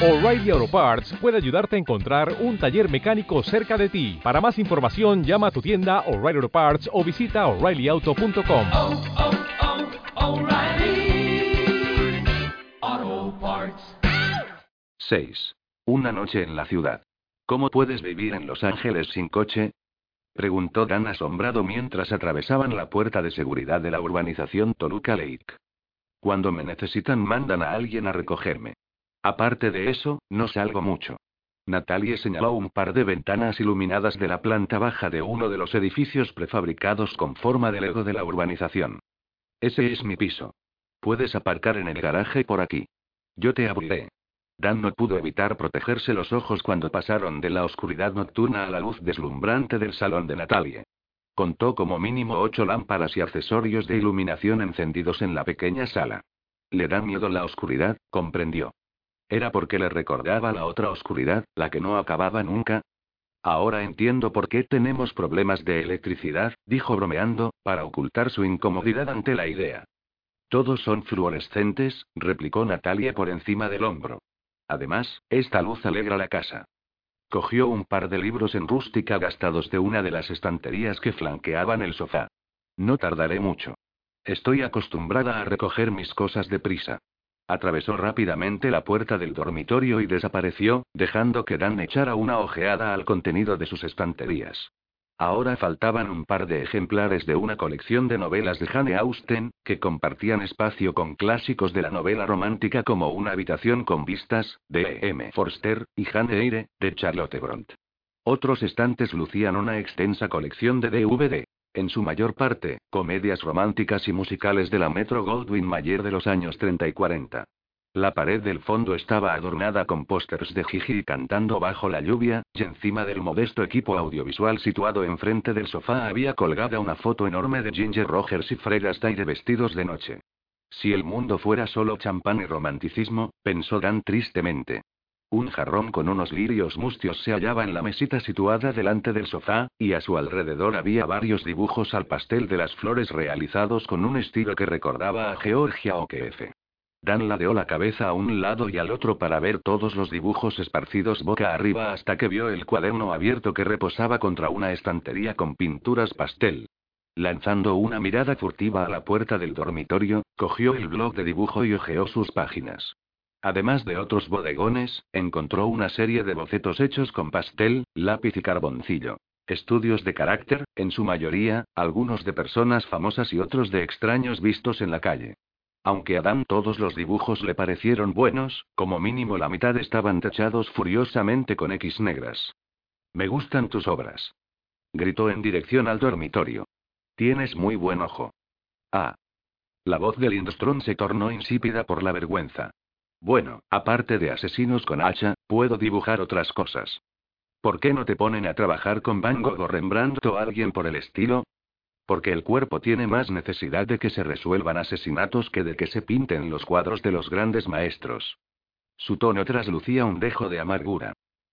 O'Reilly Auto Parts puede ayudarte a encontrar un taller mecánico cerca de ti. Para más información, llama a tu tienda O'Reilly Auto Parts o visita oreillyauto.com. oh, oh, O'Reilly. Auto Parts. 6. Una noche en la ciudad. ¿Cómo puedes vivir en Los Ángeles sin coche? Preguntó Dan asombrado mientras atravesaban la puerta de seguridad de la urbanización Toluca Lake. Cuando me necesitan mandan a alguien a recogerme. Aparte de eso, no salgo mucho. Natalie señaló un par de ventanas iluminadas de la planta baja de uno de los edificios prefabricados con forma de Lego de la urbanización. Ese es mi piso. Puedes aparcar en el garaje por aquí. Yo te abriré. Dan no pudo evitar protegerse los ojos cuando pasaron de la oscuridad nocturna a la luz deslumbrante del salón de Natalie. Contó como mínimo ocho lámparas y accesorios de iluminación encendidos en la pequeña sala. Le da miedo la oscuridad, comprendió. ¿Era porque le recordaba la otra oscuridad, la que no acababa nunca? Ahora entiendo por qué tenemos problemas de electricidad, dijo bromeando, para ocultar su incomodidad ante la idea. Todos son fluorescentes, replicó Natalia por encima del hombro. Además, esta luz alegra la casa. Cogió un par de libros en rústica gastados de una de las estanterías que flanqueaban el sofá. No tardaré mucho. Estoy acostumbrada a recoger mis cosas deprisa. Atravesó rápidamente la puerta del dormitorio y desapareció, dejando que Dan echara una ojeada al contenido de sus estanterías. Ahora faltaban un par de ejemplares de una colección de novelas de Jane Austen, que compartían espacio con clásicos de la novela romántica como Una habitación con vistas, de M. Forster, y Jane Eyre, de Charlotte Brontë. Otros estantes lucían una extensa colección de DVD. En su mayor parte, comedias románticas y musicales de la Metro Goldwyn Mayer de los años 30 y 40. La pared del fondo estaba adornada con pósters de Gigi cantando bajo la lluvia, y encima del modesto equipo audiovisual situado enfrente del sofá había colgada una foto enorme de Ginger Rogers y Fred Astaire vestidos de noche. Si el mundo fuera solo champán y romanticismo, pensó Dan tristemente. Un jarrón con unos lirios mustios se hallaba en la mesita situada delante del sofá, y a su alrededor había varios dibujos al pastel de las flores realizados con un estilo que recordaba a Georgia O'Keeffe. Dan ladeó la cabeza a un lado y al otro para ver todos los dibujos esparcidos boca arriba hasta que vio el cuaderno abierto que reposaba contra una estantería con pinturas pastel. Lanzando una mirada furtiva a la puerta del dormitorio, cogió el blog de dibujo y hojeó sus páginas. Además de otros bodegones, encontró una serie de bocetos hechos con pastel, lápiz y carboncillo. Estudios de carácter, en su mayoría, algunos de personas famosas y otros de extraños vistos en la calle. Aunque a Dan todos los dibujos le parecieron buenos, como mínimo la mitad estaban tachados furiosamente con X negras. Me gustan tus obras. Gritó en dirección al dormitorio. Tienes muy buen ojo. Ah. La voz de Lindstrom se tornó insípida por la vergüenza. Bueno, aparte de asesinos con hacha, puedo dibujar otras cosas. ¿Por qué no te ponen a trabajar con Van Gogh o Rembrandt o alguien por el estilo? Porque el cuerpo tiene más necesidad de que se resuelvan asesinatos que de que se pinten los cuadros de los grandes maestros. Su tono traslucía un dejo de amargura.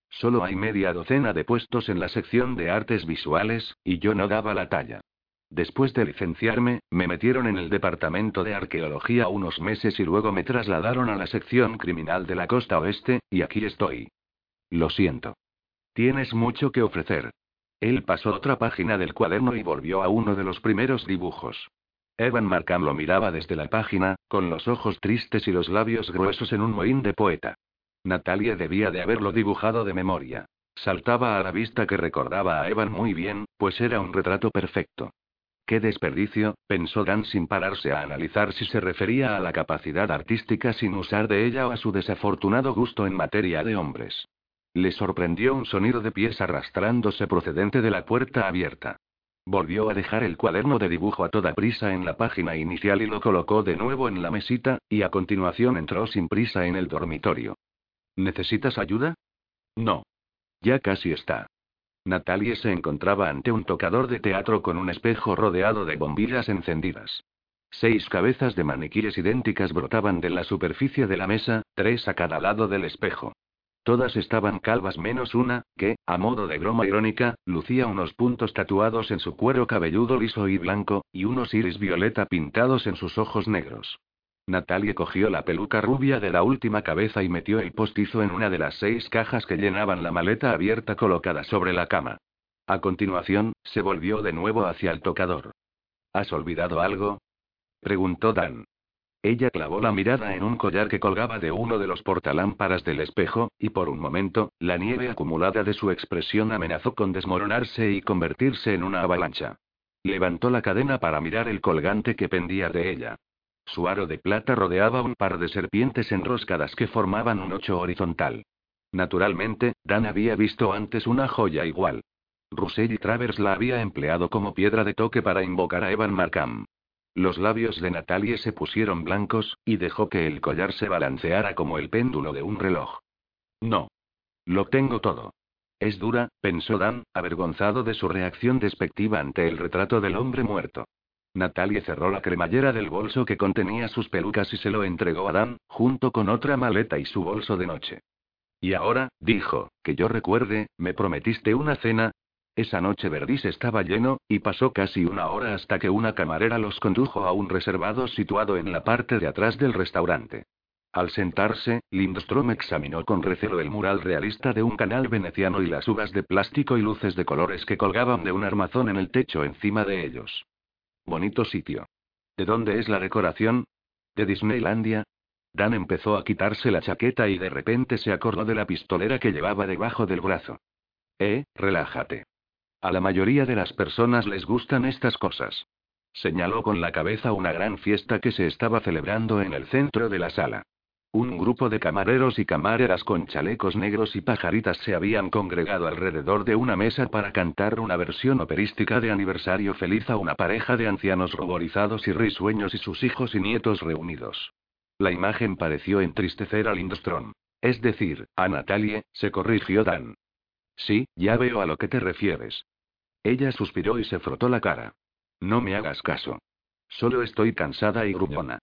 Solo hay media docena de puestos en la sección de artes visuales, y yo no daba la talla. Después de licenciarme, me metieron en el departamento de arqueología unos meses y luego me trasladaron a la sección criminal de la costa oeste, y aquí estoy. Lo siento. Tienes mucho que ofrecer. Él pasó otra página del cuaderno y volvió a uno de los primeros dibujos. Evan Markham lo miraba desde la página, con los ojos tristes y los labios gruesos en un mohín de poeta. Natalia debía de haberlo dibujado de memoria. Saltaba a la vista que recordaba a Evan muy bien, pues era un retrato perfecto. Qué desperdicio, pensó Dan sin pararse a analizar si se refería a la capacidad artística sin usar de ella o a su desafortunado gusto en materia de hombres. Le sorprendió un sonido de pies arrastrándose procedente de la puerta abierta. Volvió a dejar el cuaderno de dibujo a toda prisa en la página inicial y lo colocó de nuevo en la mesita, y a continuación entró sin prisa en el dormitorio. ¿Necesitas ayuda? No. Ya casi está. Natalie se encontraba ante un tocador de teatro con un espejo rodeado de bombillas encendidas. Seis cabezas de maniquíes idénticas brotaban de la superficie de la mesa, tres a cada lado del espejo. Todas estaban calvas menos una, que, a modo de broma irónica, lucía unos puntos tatuados en su cuero cabelludo liso y blanco, y unos iris violeta pintados en sus ojos negros. Natalie cogió la peluca rubia de la última cabeza y metió el postizo en una de las seis cajas que llenaban la maleta abierta colocada sobre la cama. A continuación, se volvió de nuevo hacia el tocador. ¿Has olvidado algo? preguntó Dan. Ella clavó la mirada en un collar que colgaba de uno de los portalámparas del espejo, y por un momento, la nieve acumulada de su expresión amenazó con desmoronarse y convertirse en una avalancha. Levantó la cadena para mirar el colgante que pendía de ella. Su aro de plata rodeaba un par de serpientes enroscadas que formaban un ocho horizontal. Naturalmente, Dan había visto antes una joya igual. Russell Travers la había empleado como piedra de toque para invocar a Evan Markham. Los labios de Natalie se pusieron blancos, y dejó que el collar se balanceara como el péndulo de un reloj. No. Lo tengo todo. Es dura, pensó Dan, avergonzado de su reacción despectiva ante el retrato del hombre muerto. Natalie cerró la cremallera del bolso que contenía sus pelucas y se lo entregó a Dan, junto con otra maleta y su bolso de noche. Y ahora, dijo, que yo recuerde, me prometiste una cena, esa noche Verdis estaba lleno, y pasó casi una hora hasta que una camarera los condujo a un reservado situado en la parte de atrás del restaurante. Al sentarse, Lindstrom examinó con recelo el mural realista de un canal veneciano y las uvas de plástico y luces de colores que colgaban de un armazón en el techo encima de ellos. Bonito sitio. ¿De dónde es la decoración? ¿De Disneylandia? Dan empezó a quitarse la chaqueta y de repente se acordó de la pistolera que llevaba debajo del brazo. Eh, relájate. A la mayoría de las personas les gustan estas cosas. Señaló con la cabeza una gran fiesta que se estaba celebrando en el centro de la sala. Un grupo de camareros y camareras con chalecos negros y pajaritas se habían congregado alrededor de una mesa para cantar una versión operística de aniversario feliz a una pareja de ancianos ruborizados y risueños y sus hijos y nietos reunidos. La imagen pareció entristecer a Lindstrom. Es decir, a Natalie, se corrigió Dan. Sí, ya veo a lo que te refieres. Ella suspiró y se frotó la cara. No me hagas caso. Solo estoy cansada y gruñona.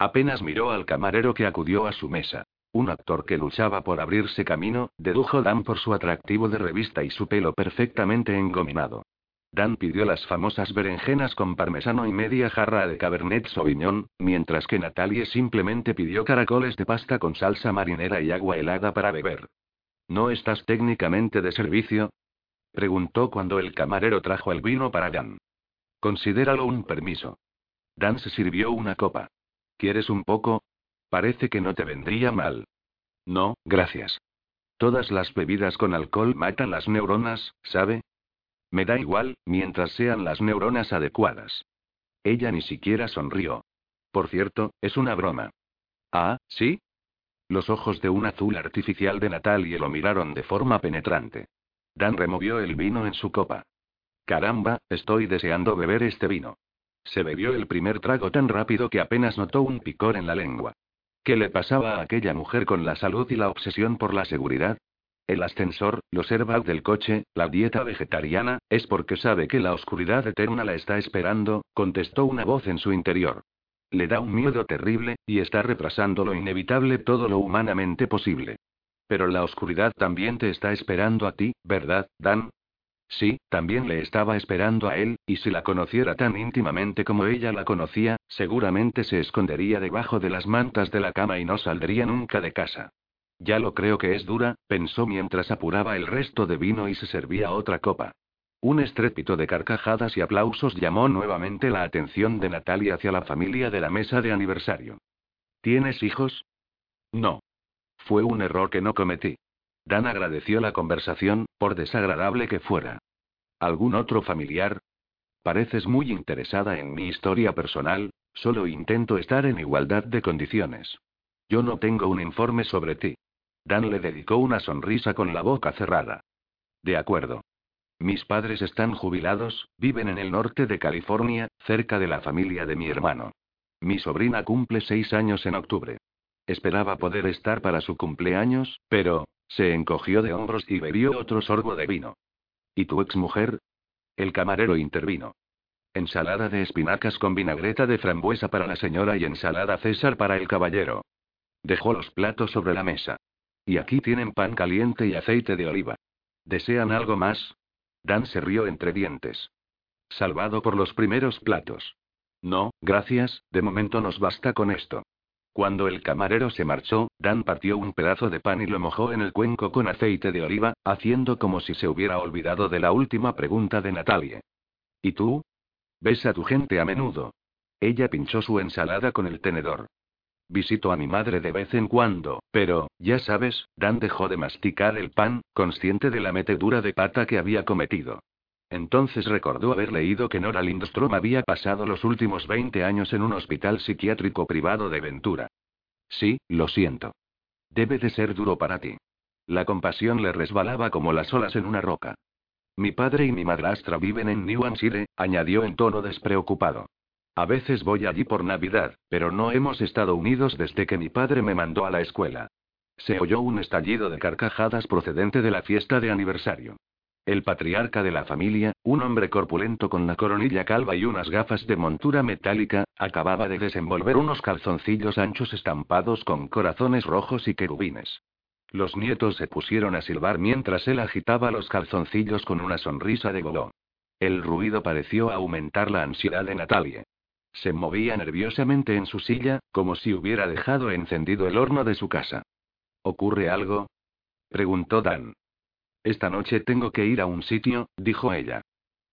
Apenas miró al camarero que acudió a su mesa. Un actor que luchaba por abrirse camino, dedujo Dan por su atractivo de revista y su pelo perfectamente engominado. Dan pidió las famosas berenjenas con parmesano y media jarra de Cabernet Sauvignon, mientras que Natalie simplemente pidió caracoles de pasta con salsa marinera y agua helada para beber. ¿No estás técnicamente de servicio? Preguntó cuando el camarero trajo el vino para Dan. Considéralo un permiso. Dan se sirvió una copa. ¿Quieres un poco? Parece que no te vendría mal. No, gracias. Todas las bebidas con alcohol matan las neuronas, ¿sabe? Me da igual, mientras sean las neuronas adecuadas. Ella ni siquiera sonrió. Por cierto, es una broma. Ah, ¿sí? Los ojos de un azul artificial de Natalie lo miraron de forma penetrante. Dan removió el vino en su copa. Caramba, estoy deseando beber este vino. Se bebió el primer trago tan rápido que apenas notó un picor en la lengua. ¿Qué le pasaba a aquella mujer con la salud y la obsesión por la seguridad? El ascensor, los airbags del coche, la dieta vegetariana, es porque sabe que la oscuridad eterna la está esperando, contestó una voz en su interior. Le da un miedo terrible, y está retrasando lo inevitable todo lo humanamente posible. Pero la oscuridad también te está esperando a ti, ¿verdad, Dan? Sí, también le estaba esperando a él, y si la conociera tan íntimamente como ella la conocía, seguramente se escondería debajo de las mantas de la cama y no saldría nunca de casa. Ya lo creo que es dura, pensó mientras apuraba el resto de vino y se servía otra copa. Un estrépito de carcajadas y aplausos llamó nuevamente la atención de Natalia hacia la familia de la mesa de aniversario. ¿Tienes hijos? No. Fue un error que no cometí. Dan agradeció la conversación, por desagradable que fuera. ¿Algún otro familiar? Pareces muy interesada en mi historia personal, solo intento estar en igualdad de condiciones. Yo no tengo un informe sobre ti. Dan le dedicó una sonrisa con la boca cerrada. De acuerdo. Mis padres están jubilados, viven en el norte de California, cerca de la familia de mi hermano. Mi sobrina cumple seis años en octubre. Esperaba poder estar para su cumpleaños, pero, se encogió de hombros y bebió otro sorbo de vino. ¿Y tu exmujer? El camarero intervino. Ensalada de espinacas con vinagreta de frambuesa para la señora y ensalada César para el caballero. Dejó los platos sobre la mesa. Y aquí tienen pan caliente y aceite de oliva. ¿Desean algo más? Dan se rió entre dientes. Salvado por los primeros platos. No, gracias, de momento nos basta con esto. Cuando el camarero se marchó, Dan partió un pedazo de pan y lo mojó en el cuenco con aceite de oliva, haciendo como si se hubiera olvidado de la última pregunta de Natalie. ¿Y tú? ¿Ves a tu gente a menudo? Ella pinchó su ensalada con el tenedor. Visito a mi madre de vez en cuando, pero, ya sabes, Dan dejó de masticar el pan, consciente de la metedura de pata que había cometido. Entonces recordó haber leído que Nora Lindstrom había pasado los últimos 20 años en un hospital psiquiátrico privado de Ventura. Sí, lo siento. Debe de ser duro para ti. La compasión le resbalaba como las olas en una roca. Mi padre y mi madrastra viven en New Hampshire, añadió en tono despreocupado. A veces voy allí por Navidad, pero no hemos estado unidos desde que mi padre me mandó a la escuela. Se oyó un estallido de carcajadas procedente de la fiesta de aniversario. El patriarca de la familia, un hombre corpulento con la coronilla calva y unas gafas de montura metálica, acababa de desenvolver unos calzoncillos anchos estampados con corazones rojos y querubines. Los nietos se pusieron a silbar mientras él agitaba los calzoncillos con una sonrisa de goló. El ruido pareció aumentar la ansiedad de Natalie. Se movía nerviosamente en su silla, como si hubiera dejado encendido el horno de su casa. ¿Ocurre algo? preguntó Dan. Esta noche tengo que ir a un sitio, dijo ella.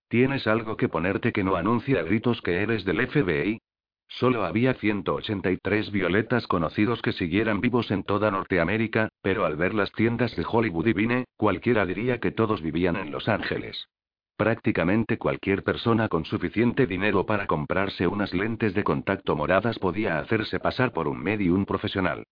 ¿Tienes algo que ponerte que no anuncie a gritos que eres del FBI? Solo había 183 violetas conocidos que siguieran vivos en toda Norteamérica, pero al ver las tiendas de Hollywood y Vine, cualquiera diría que todos vivían en Los Ángeles. Prácticamente cualquier persona con suficiente dinero para comprarse unas lentes de contacto moradas podía hacerse pasar por un medium profesional.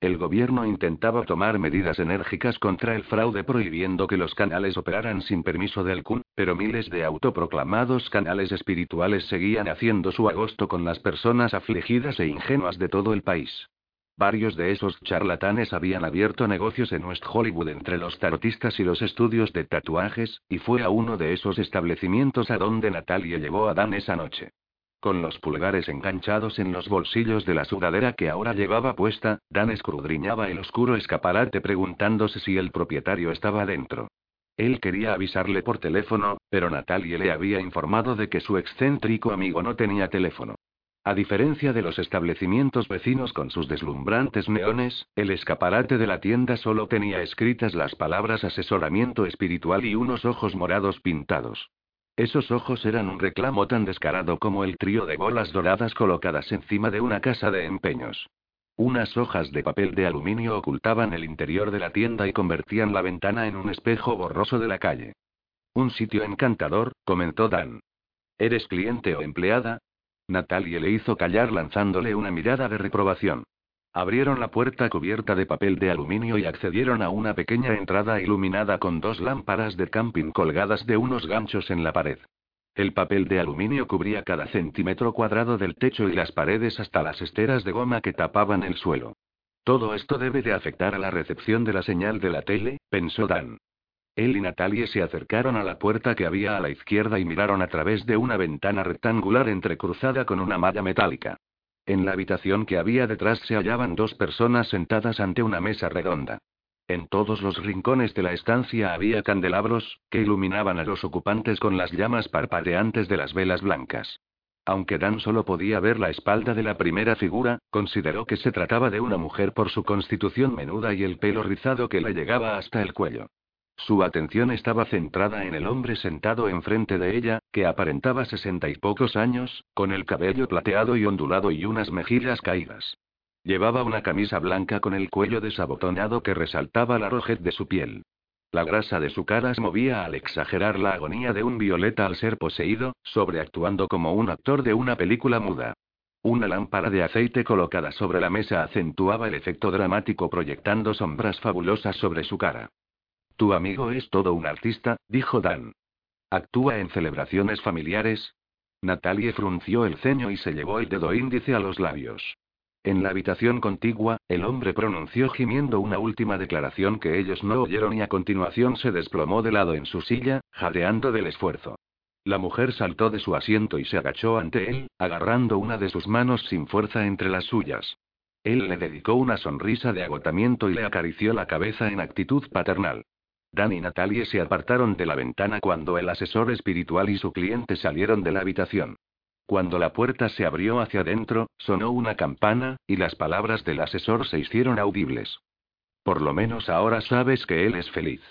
El gobierno intentaba tomar medidas enérgicas contra el fraude prohibiendo que los canales operaran sin permiso del CUN, pero miles de autoproclamados canales espirituales seguían haciendo su agosto con las personas afligidas e ingenuas de todo el país. Varios de esos charlatanes habían abierto negocios en West Hollywood entre los tarotistas y los estudios de tatuajes, y fue a uno de esos establecimientos a donde Natalia llevó a Dan esa noche. Con los pulgares enganchados en los bolsillos de la sudadera que ahora llevaba puesta, Dan escudriñaba el oscuro escaparate preguntándose si el propietario estaba dentro. Él quería avisarle por teléfono, pero Natalie le había informado de que su excéntrico amigo no tenía teléfono. A diferencia de los establecimientos vecinos con sus deslumbrantes neones, el escaparate de la tienda solo tenía escritas las palabras asesoramiento espiritual y unos ojos morados pintados. Esos ojos eran un reclamo tan descarado como el trío de bolas doradas colocadas encima de una casa de empeños. Unas hojas de papel de aluminio ocultaban el interior de la tienda y convertían la ventana en un espejo borroso de la calle. Un sitio encantador, comentó Dan. ¿Eres cliente o empleada? Natalie le hizo callar lanzándole una mirada de reprobación. Abrieron la puerta cubierta de papel de aluminio y accedieron a una pequeña entrada iluminada con dos lámparas de camping colgadas de unos ganchos en la pared. El papel de aluminio cubría cada centímetro cuadrado del techo y las paredes hasta las esteras de goma que tapaban el suelo. Todo esto debe de afectar a la recepción de la señal de la tele, pensó Dan. Él y Natalie se acercaron a la puerta que había a la izquierda y miraron a través de una ventana rectangular entrecruzada con una malla metálica. En la habitación que había detrás se hallaban dos personas sentadas ante una mesa redonda. En todos los rincones de la estancia había candelabros, que iluminaban a los ocupantes con las llamas parpadeantes de las velas blancas. Aunque Dan solo podía ver la espalda de la primera figura, consideró que se trataba de una mujer por su constitución menuda y el pelo rizado que le llegaba hasta el cuello. Su atención estaba centrada en el hombre sentado enfrente de ella, que aparentaba sesenta y pocos años, con el cabello plateado y ondulado y unas mejillas caídas. Llevaba una camisa blanca con el cuello desabotonado que resaltaba la rojez de su piel. La grasa de su cara se movía al exagerar la agonía de un violeta al ser poseído, sobreactuando como un actor de una película muda. Una lámpara de aceite colocada sobre la mesa acentuaba el efecto dramático proyectando sombras fabulosas sobre su cara. Tu amigo es todo un artista, dijo Dan. ¿Actúa en celebraciones familiares? Natalie frunció el ceño y se llevó el dedo índice a los labios. En la habitación contigua, el hombre pronunció gimiendo una última declaración que ellos no oyeron y a continuación se desplomó de lado en su silla, jadeando del esfuerzo. La mujer saltó de su asiento y se agachó ante él, agarrando una de sus manos sin fuerza entre las suyas. Él le dedicó una sonrisa de agotamiento y le acarició la cabeza en actitud paternal. Dan y Natalie se apartaron de la ventana cuando el asesor espiritual y su cliente salieron de la habitación. Cuando la puerta se abrió hacia adentro, sonó una campana, y las palabras del asesor se hicieron audibles. Por lo menos ahora sabes que él es feliz.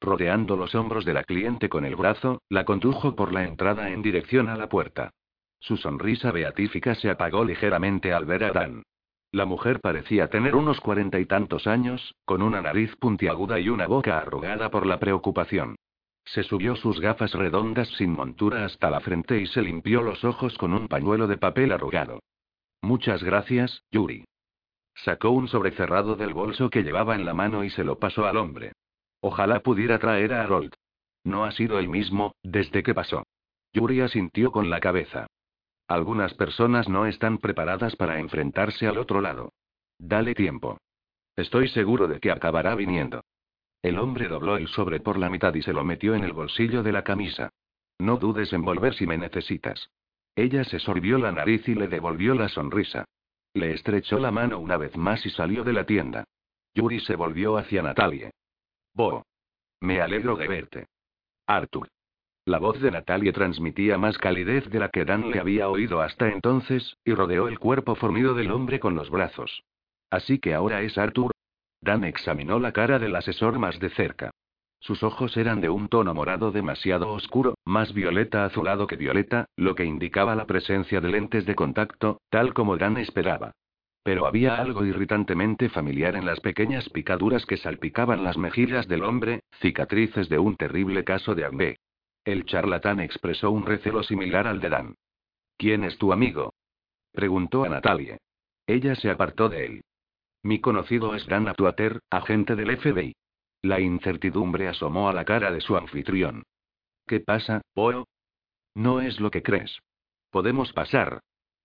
Rodeando los hombros de la cliente con el brazo, la condujo por la entrada en dirección a la puerta. Su sonrisa beatífica se apagó ligeramente al ver a Dan. La mujer parecía tener unos cuarenta y tantos años, con una nariz puntiaguda y una boca arrugada por la preocupación. Se subió sus gafas redondas sin montura hasta la frente y se limpió los ojos con un pañuelo de papel arrugado. Muchas gracias, Yuri. Sacó un sobrecerrado del bolso que llevaba en la mano y se lo pasó al hombre. Ojalá pudiera traer a Harold. No ha sido el mismo, desde que pasó. Yuri asintió con la cabeza. Algunas personas no están preparadas para enfrentarse al otro lado. Dale tiempo. Estoy seguro de que acabará viniendo. El hombre dobló el sobre por la mitad y se lo metió en el bolsillo de la camisa. No dudes en volver si me necesitas. Ella se sorbió la nariz y le devolvió la sonrisa. Le estrechó la mano una vez más y salió de la tienda. Yuri se volvió hacia Natalie. Bo. Me alegro de verte. Arthur. La voz de Natalie transmitía más calidez de la que Dan le había oído hasta entonces, y rodeó el cuerpo formido del hombre con los brazos. Así que ahora es Arthur. Dan examinó la cara del asesor más de cerca. Sus ojos eran de un tono morado demasiado oscuro, más violeta azulado que violeta, lo que indicaba la presencia de lentes de contacto, tal como Dan esperaba. Pero había algo irritantemente familiar en las pequeñas picaduras que salpicaban las mejillas del hombre, cicatrices de un terrible caso de acné. El charlatán expresó un recelo similar al de Dan. ¿Quién es tu amigo? preguntó a Natalie. Ella se apartó de él. Mi conocido es Dan Atuater, agente del FBI. La incertidumbre asomó a la cara de su anfitrión. ¿Qué pasa, Poe? No es lo que crees. Podemos pasar,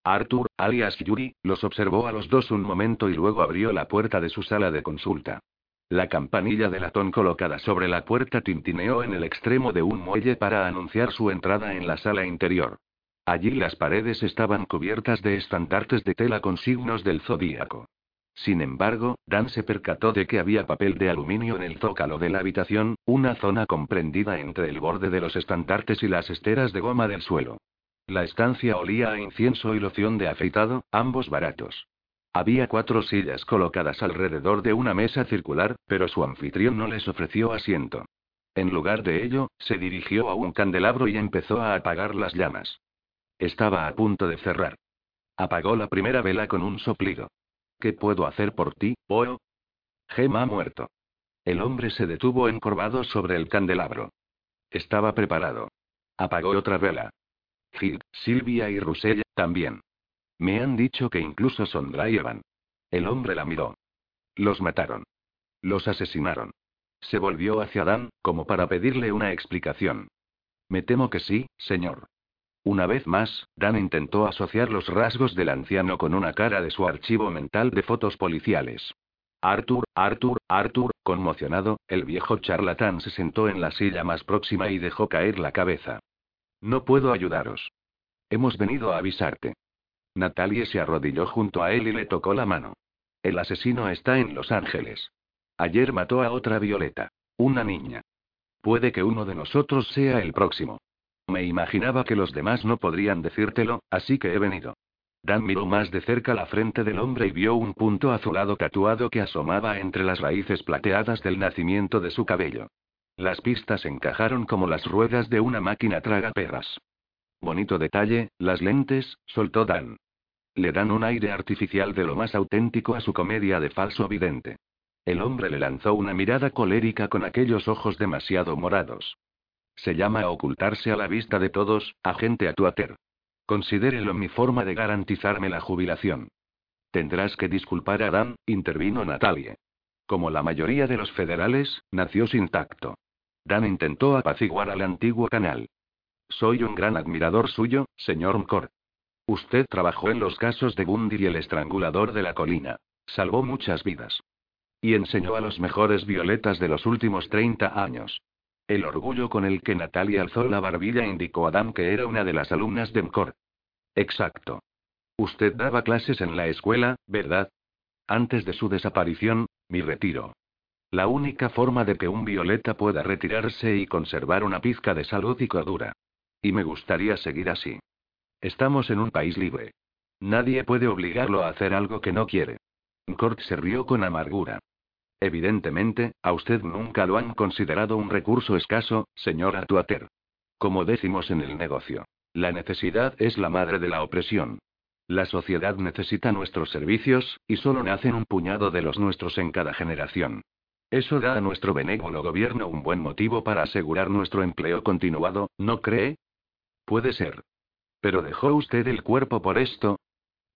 Arthur, alias Yuri, los observó a los dos un momento y luego abrió la puerta de su sala de consulta. La campanilla de latón colocada sobre la puerta tintineó en el extremo de un muelle para anunciar su entrada en la sala interior. Allí las paredes estaban cubiertas de estandartes de tela con signos del zodíaco. Sin embargo, Dan se percató de que había papel de aluminio en el zócalo de la habitación, una zona comprendida entre el borde de los estandartes y las esteras de goma del suelo. La estancia olía a incienso y loción de afeitado, ambos baratos. Había cuatro sillas colocadas alrededor de una mesa circular, pero su anfitrión no les ofreció asiento. En lugar de ello, se dirigió a un candelabro y empezó a apagar las llamas. Estaba a punto de cerrar. Apagó la primera vela con un soplido. ¿Qué puedo hacer por ti, Poe? Gema ha muerto. El hombre se detuvo encorvado sobre el candelabro. Estaba preparado. Apagó otra vela. Gil, Silvia y Russell también. Me han dicho que incluso sondraían. El hombre la miró. Los mataron. Los asesinaron. Se volvió hacia Dan, como para pedirle una explicación. Me temo que sí, señor. Una vez más, Dan intentó asociar los rasgos del anciano con una cara de su archivo mental de fotos policiales. Arthur, Arthur, Arthur, conmocionado, el viejo charlatán se sentó en la silla más próxima y dejó caer la cabeza. No puedo ayudaros. Hemos venido a avisarte. Natalie se arrodilló junto a él y le tocó la mano. El asesino está en Los Ángeles. Ayer mató a otra Violeta. Una niña. Puede que uno de nosotros sea el próximo. Me imaginaba que los demás no podrían decírtelo, así que he venido. Dan miró más de cerca la frente del hombre y vio un punto azulado tatuado que asomaba entre las raíces plateadas del nacimiento de su cabello. Las pistas encajaron como las ruedas de una máquina tragaperras. Bonito detalle, las lentes, soltó Dan. Le dan un aire artificial de lo más auténtico a su comedia de falso vidente. El hombre le lanzó una mirada colérica con aquellos ojos demasiado morados. Se llama ocultarse a la vista de todos, agente Atuater. Considérelo mi forma de garantizarme la jubilación. Tendrás que disculpar a Dan, intervino Natalie. Como la mayoría de los federales, nació sin tacto. Dan intentó apaciguar al antiguo canal. Soy un gran admirador suyo, señor Mcor. Usted trabajó en los casos de Bundy y el estrangulador de la colina. Salvó muchas vidas. Y enseñó a los mejores violetas de los últimos 30 años. El orgullo con el que Natalia alzó la barbilla indicó a Dan que era una de las alumnas de MCOR. Exacto. Usted daba clases en la escuela, ¿verdad? Antes de su desaparición, mi retiro. La única forma de que un violeta pueda retirarse y conservar una pizca de salud y cordura. Y me gustaría seguir así. Estamos en un país libre. Nadie puede obligarlo a hacer algo que no quiere. Kurt se rió con amargura. Evidentemente, a usted nunca lo han considerado un recurso escaso, señora Tuater. Como decimos en el negocio, la necesidad es la madre de la opresión. La sociedad necesita nuestros servicios, y solo nacen un puñado de los nuestros en cada generación. Eso da a nuestro benévolo gobierno un buen motivo para asegurar nuestro empleo continuado, ¿no cree? Puede ser. ¿Pero dejó usted el cuerpo por esto?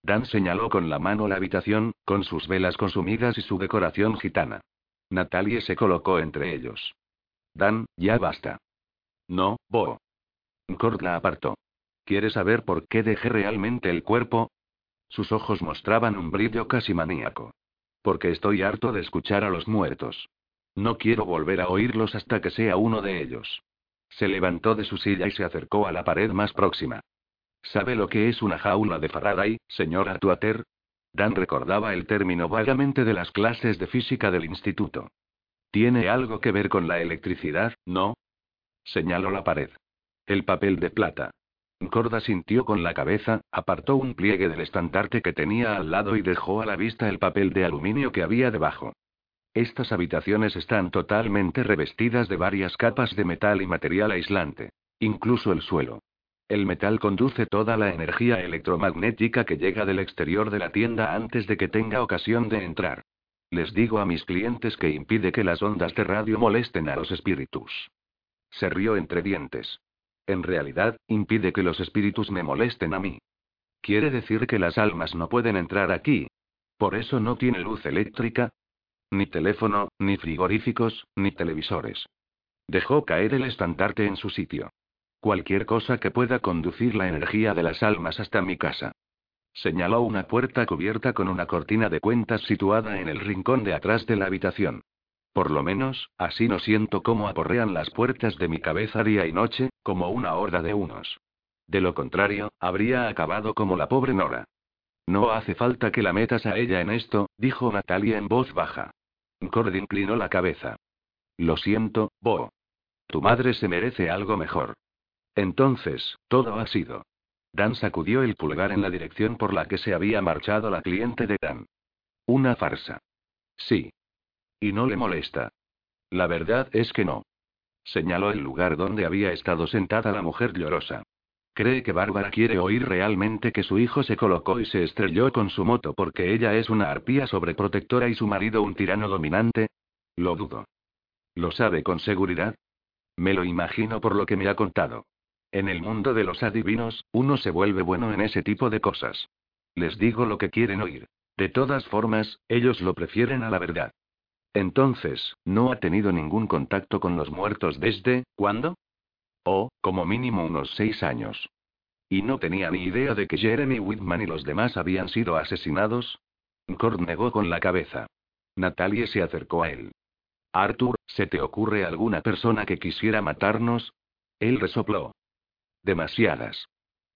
Dan señaló con la mano la habitación, con sus velas consumidas y su decoración gitana. Natalie se colocó entre ellos. Dan, ya basta. No, Bo. Cord la apartó. ¿Quieres saber por qué dejé realmente el cuerpo? Sus ojos mostraban un brillo casi maníaco. Porque estoy harto de escuchar a los muertos. No quiero volver a oírlos hasta que sea uno de ellos. Se levantó de su silla y se acercó a la pared más próxima. ¿Sabe lo que es una jaula de Faraday, señora Tuater? Dan recordaba el término vagamente de las clases de física del instituto. Tiene algo que ver con la electricidad, ¿no? Señaló la pared. El papel de plata. Corda sintió con la cabeza, apartó un pliegue del estandarte que tenía al lado y dejó a la vista el papel de aluminio que había debajo. Estas habitaciones están totalmente revestidas de varias capas de metal y material aislante. Incluso el suelo. El metal conduce toda la energía electromagnética que llega del exterior de la tienda antes de que tenga ocasión de entrar. Les digo a mis clientes que impide que las ondas de radio molesten a los espíritus. Se rió entre dientes. En realidad, impide que los espíritus me molesten a mí. Quiere decir que las almas no pueden entrar aquí. Por eso no tiene luz eléctrica. Ni teléfono, ni frigoríficos, ni televisores. Dejó caer el estandarte en su sitio. Cualquier cosa que pueda conducir la energía de las almas hasta mi casa. Señaló una puerta cubierta con una cortina de cuentas situada en el rincón de atrás de la habitación. Por lo menos, así no siento cómo aporrean las puertas de mi cabeza día y noche, como una horda de unos. De lo contrario, habría acabado como la pobre Nora. No hace falta que la metas a ella en esto, dijo Natalia en voz baja. Cord inclinó la cabeza. Lo siento, Bo. Tu madre se merece algo mejor. Entonces, todo ha sido. Dan sacudió el pulgar en la dirección por la que se había marchado la cliente de Dan. Una farsa. Sí. Y no le molesta. La verdad es que no. Señaló el lugar donde había estado sentada la mujer llorosa. ¿Cree que Bárbara quiere oír realmente que su hijo se colocó y se estrelló con su moto porque ella es una arpía sobreprotectora y su marido un tirano dominante? Lo dudo. ¿Lo sabe con seguridad? Me lo imagino por lo que me ha contado. En el mundo de los adivinos, uno se vuelve bueno en ese tipo de cosas. Les digo lo que quieren oír. De todas formas, ellos lo prefieren a la verdad. Entonces, ¿no ha tenido ningún contacto con los muertos desde, ¿cuándo? Oh, como mínimo unos seis años. ¿Y no tenía ni idea de que Jeremy Whitman y los demás habían sido asesinados? Cord negó con la cabeza. Natalie se acercó a él. Arthur, ¿se te ocurre alguna persona que quisiera matarnos? Él resopló. Demasiadas.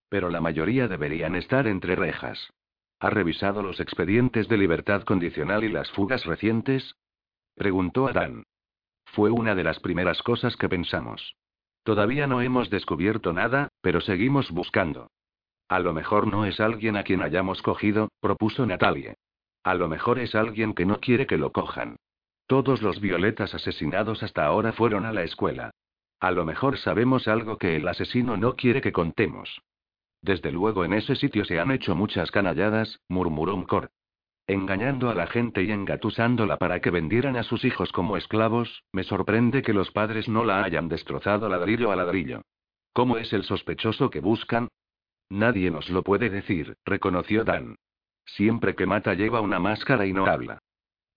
Pero la mayoría deberían estar entre rejas. ¿Ha revisado los expedientes de libertad condicional y las fugas recientes? Preguntó Adán. Fue una de las primeras cosas que pensamos. Todavía no hemos descubierto nada, pero seguimos buscando. A lo mejor no es alguien a quien hayamos cogido, propuso Natalie. A lo mejor es alguien que no quiere que lo cojan. Todos los violetas asesinados hasta ahora fueron a la escuela. A lo mejor sabemos algo que el asesino no quiere que contemos. Desde luego en ese sitio se han hecho muchas canalladas, murmuró cor. Engañando a la gente y engatusándola para que vendieran a sus hijos como esclavos, me sorprende que los padres no la hayan destrozado ladrillo a ladrillo. ¿Cómo es el sospechoso que buscan? Nadie nos lo puede decir, reconoció Dan. Siempre que mata lleva una máscara y no habla.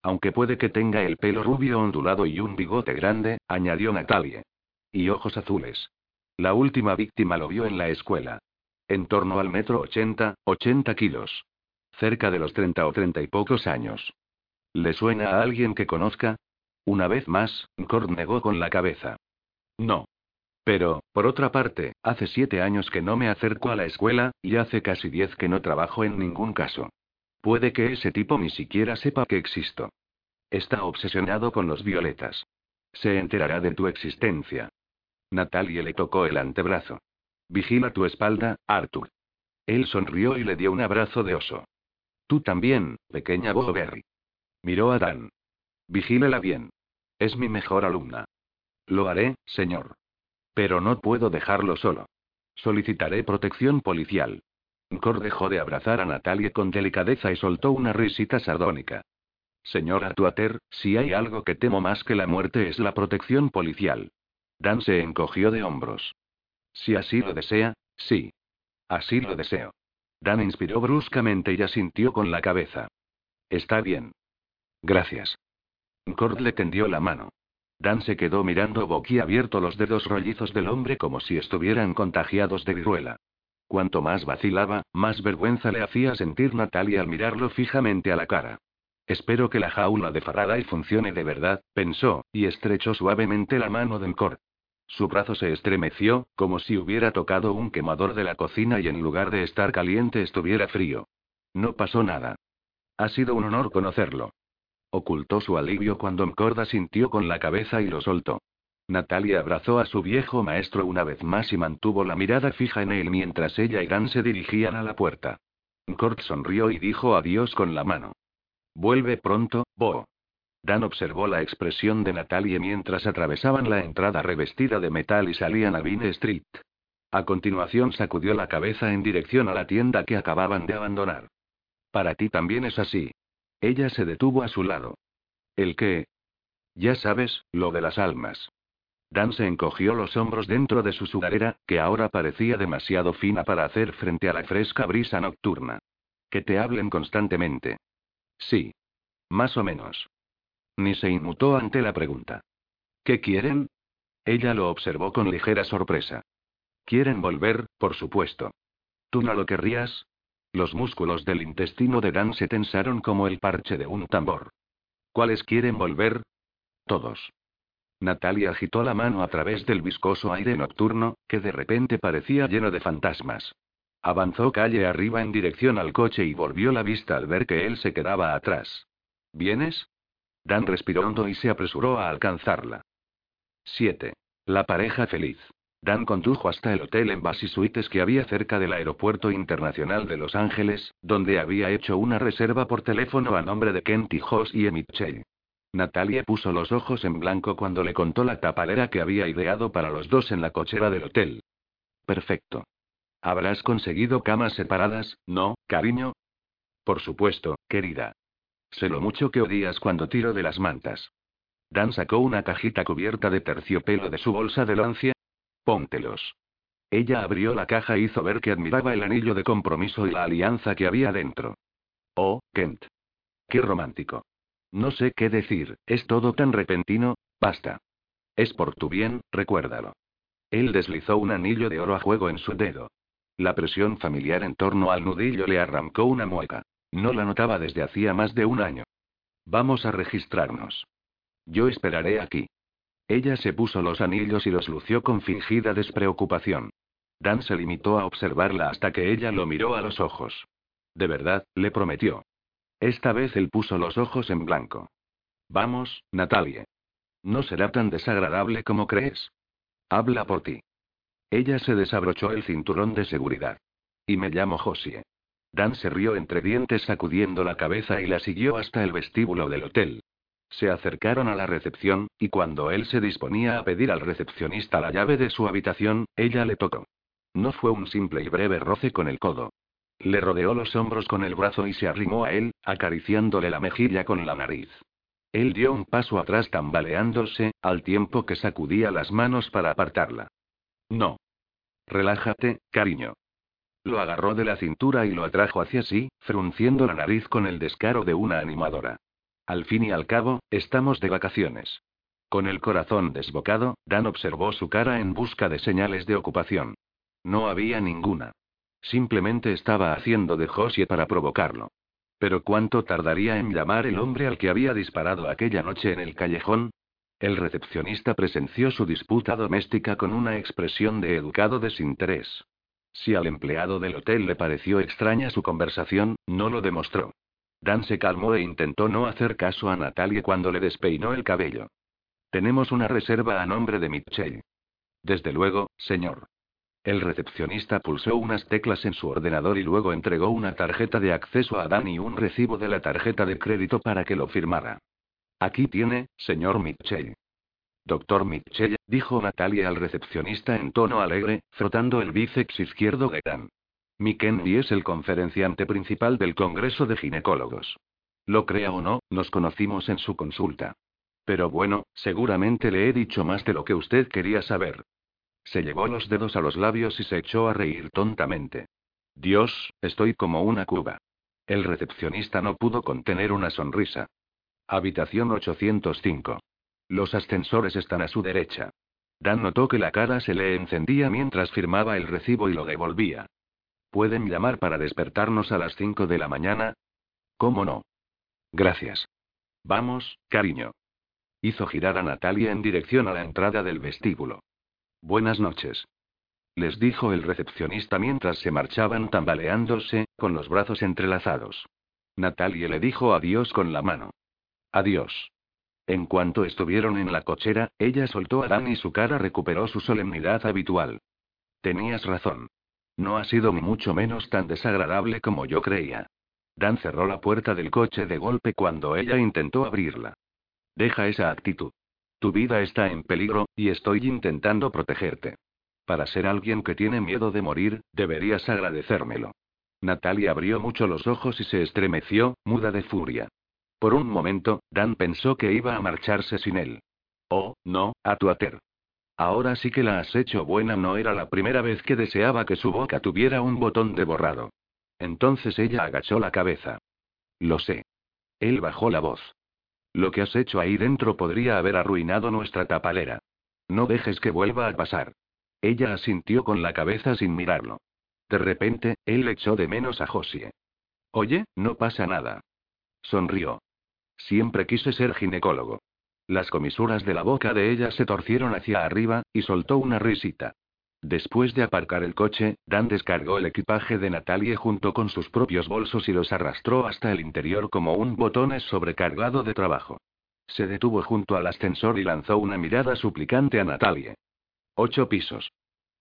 Aunque puede que tenga el pelo rubio ondulado y un bigote grande, añadió Natalie. Y ojos azules. La última víctima lo vio en la escuela. En torno al metro ochenta, ochenta kilos. Cerca de los treinta o treinta y pocos años. ¿Le suena a alguien que conozca? Una vez más, Cord negó con la cabeza. No. Pero, por otra parte, hace siete años que no me acerco a la escuela, y hace casi diez que no trabajo en ningún caso. Puede que ese tipo ni siquiera sepa que existo. Está obsesionado con los violetas. Se enterará de tu existencia. Natalie le tocó el antebrazo. Vigila tu espalda, Arthur. Él sonrió y le dio un abrazo de oso. Tú también, pequeña Boberry. Miró a Dan. Vigílela bien. Es mi mejor alumna. Lo haré, señor. Pero no puedo dejarlo solo. Solicitaré protección policial. Cor dejó de abrazar a Natalie con delicadeza y soltó una risita sardónica. Señora Tuater, si hay algo que temo más que la muerte es la protección policial. Dan se encogió de hombros. Si así lo desea, sí. Así lo deseo. Dan inspiró bruscamente y asintió con la cabeza. Está bien. Gracias. Cord le tendió la mano. Dan se quedó mirando boquiabierto los dedos rollizos del hombre como si estuvieran contagiados de viruela. Cuanto más vacilaba, más vergüenza le hacía sentir Natalia al mirarlo fijamente a la cara. Espero que la jaula de Faraday funcione de verdad, pensó, y estrechó suavemente la mano de Cord. Su brazo se estremeció, como si hubiera tocado un quemador de la cocina y en lugar de estar caliente estuviera frío. No pasó nada. Ha sido un honor conocerlo. Ocultó su alivio cuando Mcorda sintió con la cabeza y lo soltó. Natalia abrazó a su viejo maestro una vez más y mantuvo la mirada fija en él mientras ella y Dan se dirigían a la puerta. Mcord sonrió y dijo adiós con la mano. Vuelve pronto, Bo. Dan observó la expresión de Natalie mientras atravesaban la entrada revestida de metal y salían a Vine Street. A continuación sacudió la cabeza en dirección a la tienda que acababan de abandonar. Para ti también es así. Ella se detuvo a su lado. ¿El qué? Ya sabes, lo de las almas. Dan se encogió los hombros dentro de su sudadera, que ahora parecía demasiado fina para hacer frente a la fresca brisa nocturna. Que te hablen constantemente. Sí. Más o menos. Ni se inmutó ante la pregunta. ¿Qué quieren? Ella lo observó con ligera sorpresa. Quieren volver, por supuesto. ¿Tú no lo querrías? Los músculos del intestino de Dan se tensaron como el parche de un tambor. ¿Cuáles quieren volver? Todos. Natalia agitó la mano a través del viscoso aire nocturno, que de repente parecía lleno de fantasmas. Avanzó calle arriba en dirección al coche y volvió la vista al ver que él se quedaba atrás. ¿Vienes? Dan respiró hondo y se apresuró a alcanzarla. 7. La pareja feliz. Dan condujo hasta el hotel en Suites que había cerca del Aeropuerto Internacional de Los Ángeles, donde había hecho una reserva por teléfono a nombre de Kenty Hoss y Mitchell. Natalia puso los ojos en blanco cuando le contó la tapadera que había ideado para los dos en la cochera del hotel. Perfecto. ¿Habrás conseguido camas separadas, no, cariño? Por supuesto, querida. Sé lo mucho que odias cuando tiro de las mantas. Dan sacó una cajita cubierta de terciopelo de su bolsa de lancia. Póntelos. Ella abrió la caja e hizo ver que admiraba el anillo de compromiso y la alianza que había dentro. Oh, Kent. Qué romántico. No sé qué decir, es todo tan repentino, basta. Es por tu bien, recuérdalo. Él deslizó un anillo de oro a juego en su dedo. La presión familiar en torno al nudillo le arrancó una mueca. No la notaba desde hacía más de un año. Vamos a registrarnos. Yo esperaré aquí. Ella se puso los anillos y los lució con fingida despreocupación. Dan se limitó a observarla hasta que ella lo miró a los ojos. De verdad, le prometió. Esta vez él puso los ojos en blanco. Vamos, Natalie. No será tan desagradable como crees. Habla por ti. Ella se desabrochó el cinturón de seguridad. Y me llamo Josie. Dan se rió entre dientes sacudiendo la cabeza y la siguió hasta el vestíbulo del hotel. Se acercaron a la recepción, y cuando él se disponía a pedir al recepcionista la llave de su habitación, ella le tocó. No fue un simple y breve roce con el codo. Le rodeó los hombros con el brazo y se arrimó a él, acariciándole la mejilla con la nariz. Él dio un paso atrás tambaleándose, al tiempo que sacudía las manos para apartarla. No. Relájate, cariño. Lo agarró de la cintura y lo atrajo hacia sí, frunciendo la nariz con el descaro de una animadora. Al fin y al cabo, estamos de vacaciones. Con el corazón desbocado, Dan observó su cara en busca de señales de ocupación. No había ninguna. Simplemente estaba haciendo de Josie para provocarlo. Pero ¿cuánto tardaría en llamar el hombre al que había disparado aquella noche en el callejón? El recepcionista presenció su disputa doméstica con una expresión de educado desinterés. Si al empleado del hotel le pareció extraña su conversación, no lo demostró. Dan se calmó e intentó no hacer caso a Natalie cuando le despeinó el cabello. Tenemos una reserva a nombre de Mitchell. Desde luego, señor. El recepcionista pulsó unas teclas en su ordenador y luego entregó una tarjeta de acceso a Dan y un recibo de la tarjeta de crédito para que lo firmara. Aquí tiene, señor Mitchell. Doctor Mitchell, dijo Natalia al recepcionista en tono alegre, frotando el bíceps izquierdo de Dan. Mackenzie es el conferenciante principal del Congreso de Ginecólogos. Lo crea o no, nos conocimos en su consulta. Pero bueno, seguramente le he dicho más de lo que usted quería saber. Se llevó los dedos a los labios y se echó a reír tontamente. Dios, estoy como una cuba. El recepcionista no pudo contener una sonrisa. Habitación 805. Los ascensores están a su derecha. Dan notó que la cara se le encendía mientras firmaba el recibo y lo devolvía. ¿Pueden llamar para despertarnos a las 5 de la mañana? ¿Cómo no? Gracias. Vamos, cariño. Hizo girar a Natalia en dirección a la entrada del vestíbulo. Buenas noches. Les dijo el recepcionista mientras se marchaban tambaleándose, con los brazos entrelazados. Natalie le dijo adiós con la mano. Adiós. En cuanto estuvieron en la cochera, ella soltó a Dan y su cara recuperó su solemnidad habitual. Tenías razón. No ha sido ni mucho menos tan desagradable como yo creía. Dan cerró la puerta del coche de golpe cuando ella intentó abrirla. Deja esa actitud. Tu vida está en peligro, y estoy intentando protegerte. Para ser alguien que tiene miedo de morir, deberías agradecérmelo. Natalia abrió mucho los ojos y se estremeció, muda de furia. Por un momento, Dan pensó que iba a marcharse sin él. Oh, no, a tu ater. Ahora sí que la has hecho buena, no era la primera vez que deseaba que su boca tuviera un botón de borrado. Entonces ella agachó la cabeza. Lo sé. Él bajó la voz. Lo que has hecho ahí dentro podría haber arruinado nuestra tapalera. No dejes que vuelva a pasar. Ella asintió con la cabeza sin mirarlo. De repente, él echó de menos a Josie. Oye, no pasa nada. Sonrió. Siempre quise ser ginecólogo. Las comisuras de la boca de ella se torcieron hacia arriba, y soltó una risita. Después de aparcar el coche, Dan descargó el equipaje de Natalie junto con sus propios bolsos y los arrastró hasta el interior como un botones sobrecargado de trabajo. Se detuvo junto al ascensor y lanzó una mirada suplicante a Natalie. Ocho pisos.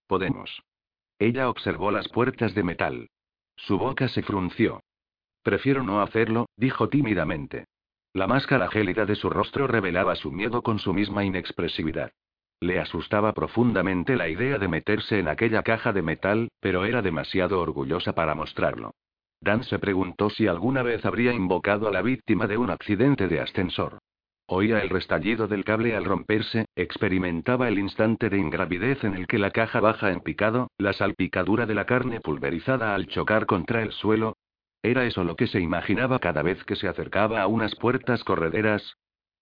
Podemos. Ella observó las puertas de metal. Su boca se frunció. Prefiero no hacerlo, dijo tímidamente. La máscara gélida de su rostro revelaba su miedo con su misma inexpresividad. Le asustaba profundamente la idea de meterse en aquella caja de metal, pero era demasiado orgullosa para mostrarlo. Dan se preguntó si alguna vez habría invocado a la víctima de un accidente de ascensor. Oía el restallido del cable al romperse, experimentaba el instante de ingravidez en el que la caja baja en picado, la salpicadura de la carne pulverizada al chocar contra el suelo. Era eso lo que se imaginaba cada vez que se acercaba a unas puertas correderas,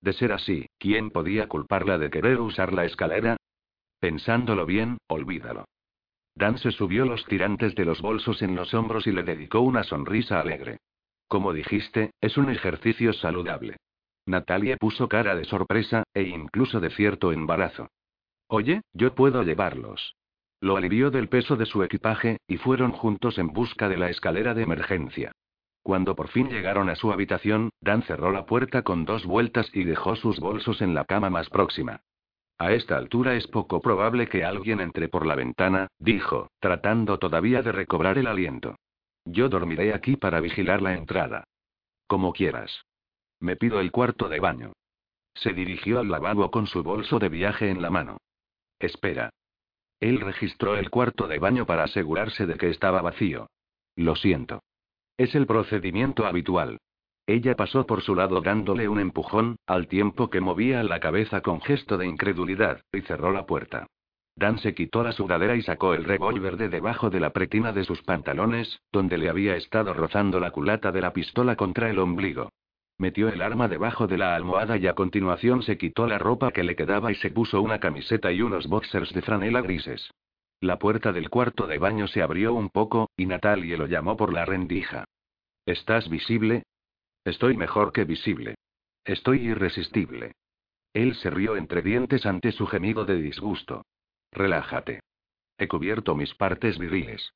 de ser así, ¿quién podía culparla de querer usar la escalera? Pensándolo bien, olvídalo. Dan se subió los tirantes de los bolsos en los hombros y le dedicó una sonrisa alegre. Como dijiste, es un ejercicio saludable. Natalia puso cara de sorpresa, e incluso de cierto embarazo. Oye, yo puedo llevarlos. Lo alivió del peso de su equipaje, y fueron juntos en busca de la escalera de emergencia. Cuando por fin llegaron a su habitación, Dan cerró la puerta con dos vueltas y dejó sus bolsos en la cama más próxima. A esta altura es poco probable que alguien entre por la ventana, dijo, tratando todavía de recobrar el aliento. Yo dormiré aquí para vigilar la entrada. Como quieras. Me pido el cuarto de baño. Se dirigió al lavabo con su bolso de viaje en la mano. Espera. Él registró el cuarto de baño para asegurarse de que estaba vacío. Lo siento. Es el procedimiento habitual. Ella pasó por su lado dándole un empujón, al tiempo que movía la cabeza con gesto de incredulidad, y cerró la puerta. Dan se quitó la sudadera y sacó el revólver de debajo de la pretina de sus pantalones, donde le había estado rozando la culata de la pistola contra el ombligo. Metió el arma debajo de la almohada y a continuación se quitó la ropa que le quedaba y se puso una camiseta y unos boxers de franela grises. La puerta del cuarto de baño se abrió un poco, y Natalie lo llamó por la rendija. ¿Estás visible? Estoy mejor que visible. Estoy irresistible. Él se rió entre dientes ante su gemido de disgusto. Relájate. He cubierto mis partes viriles.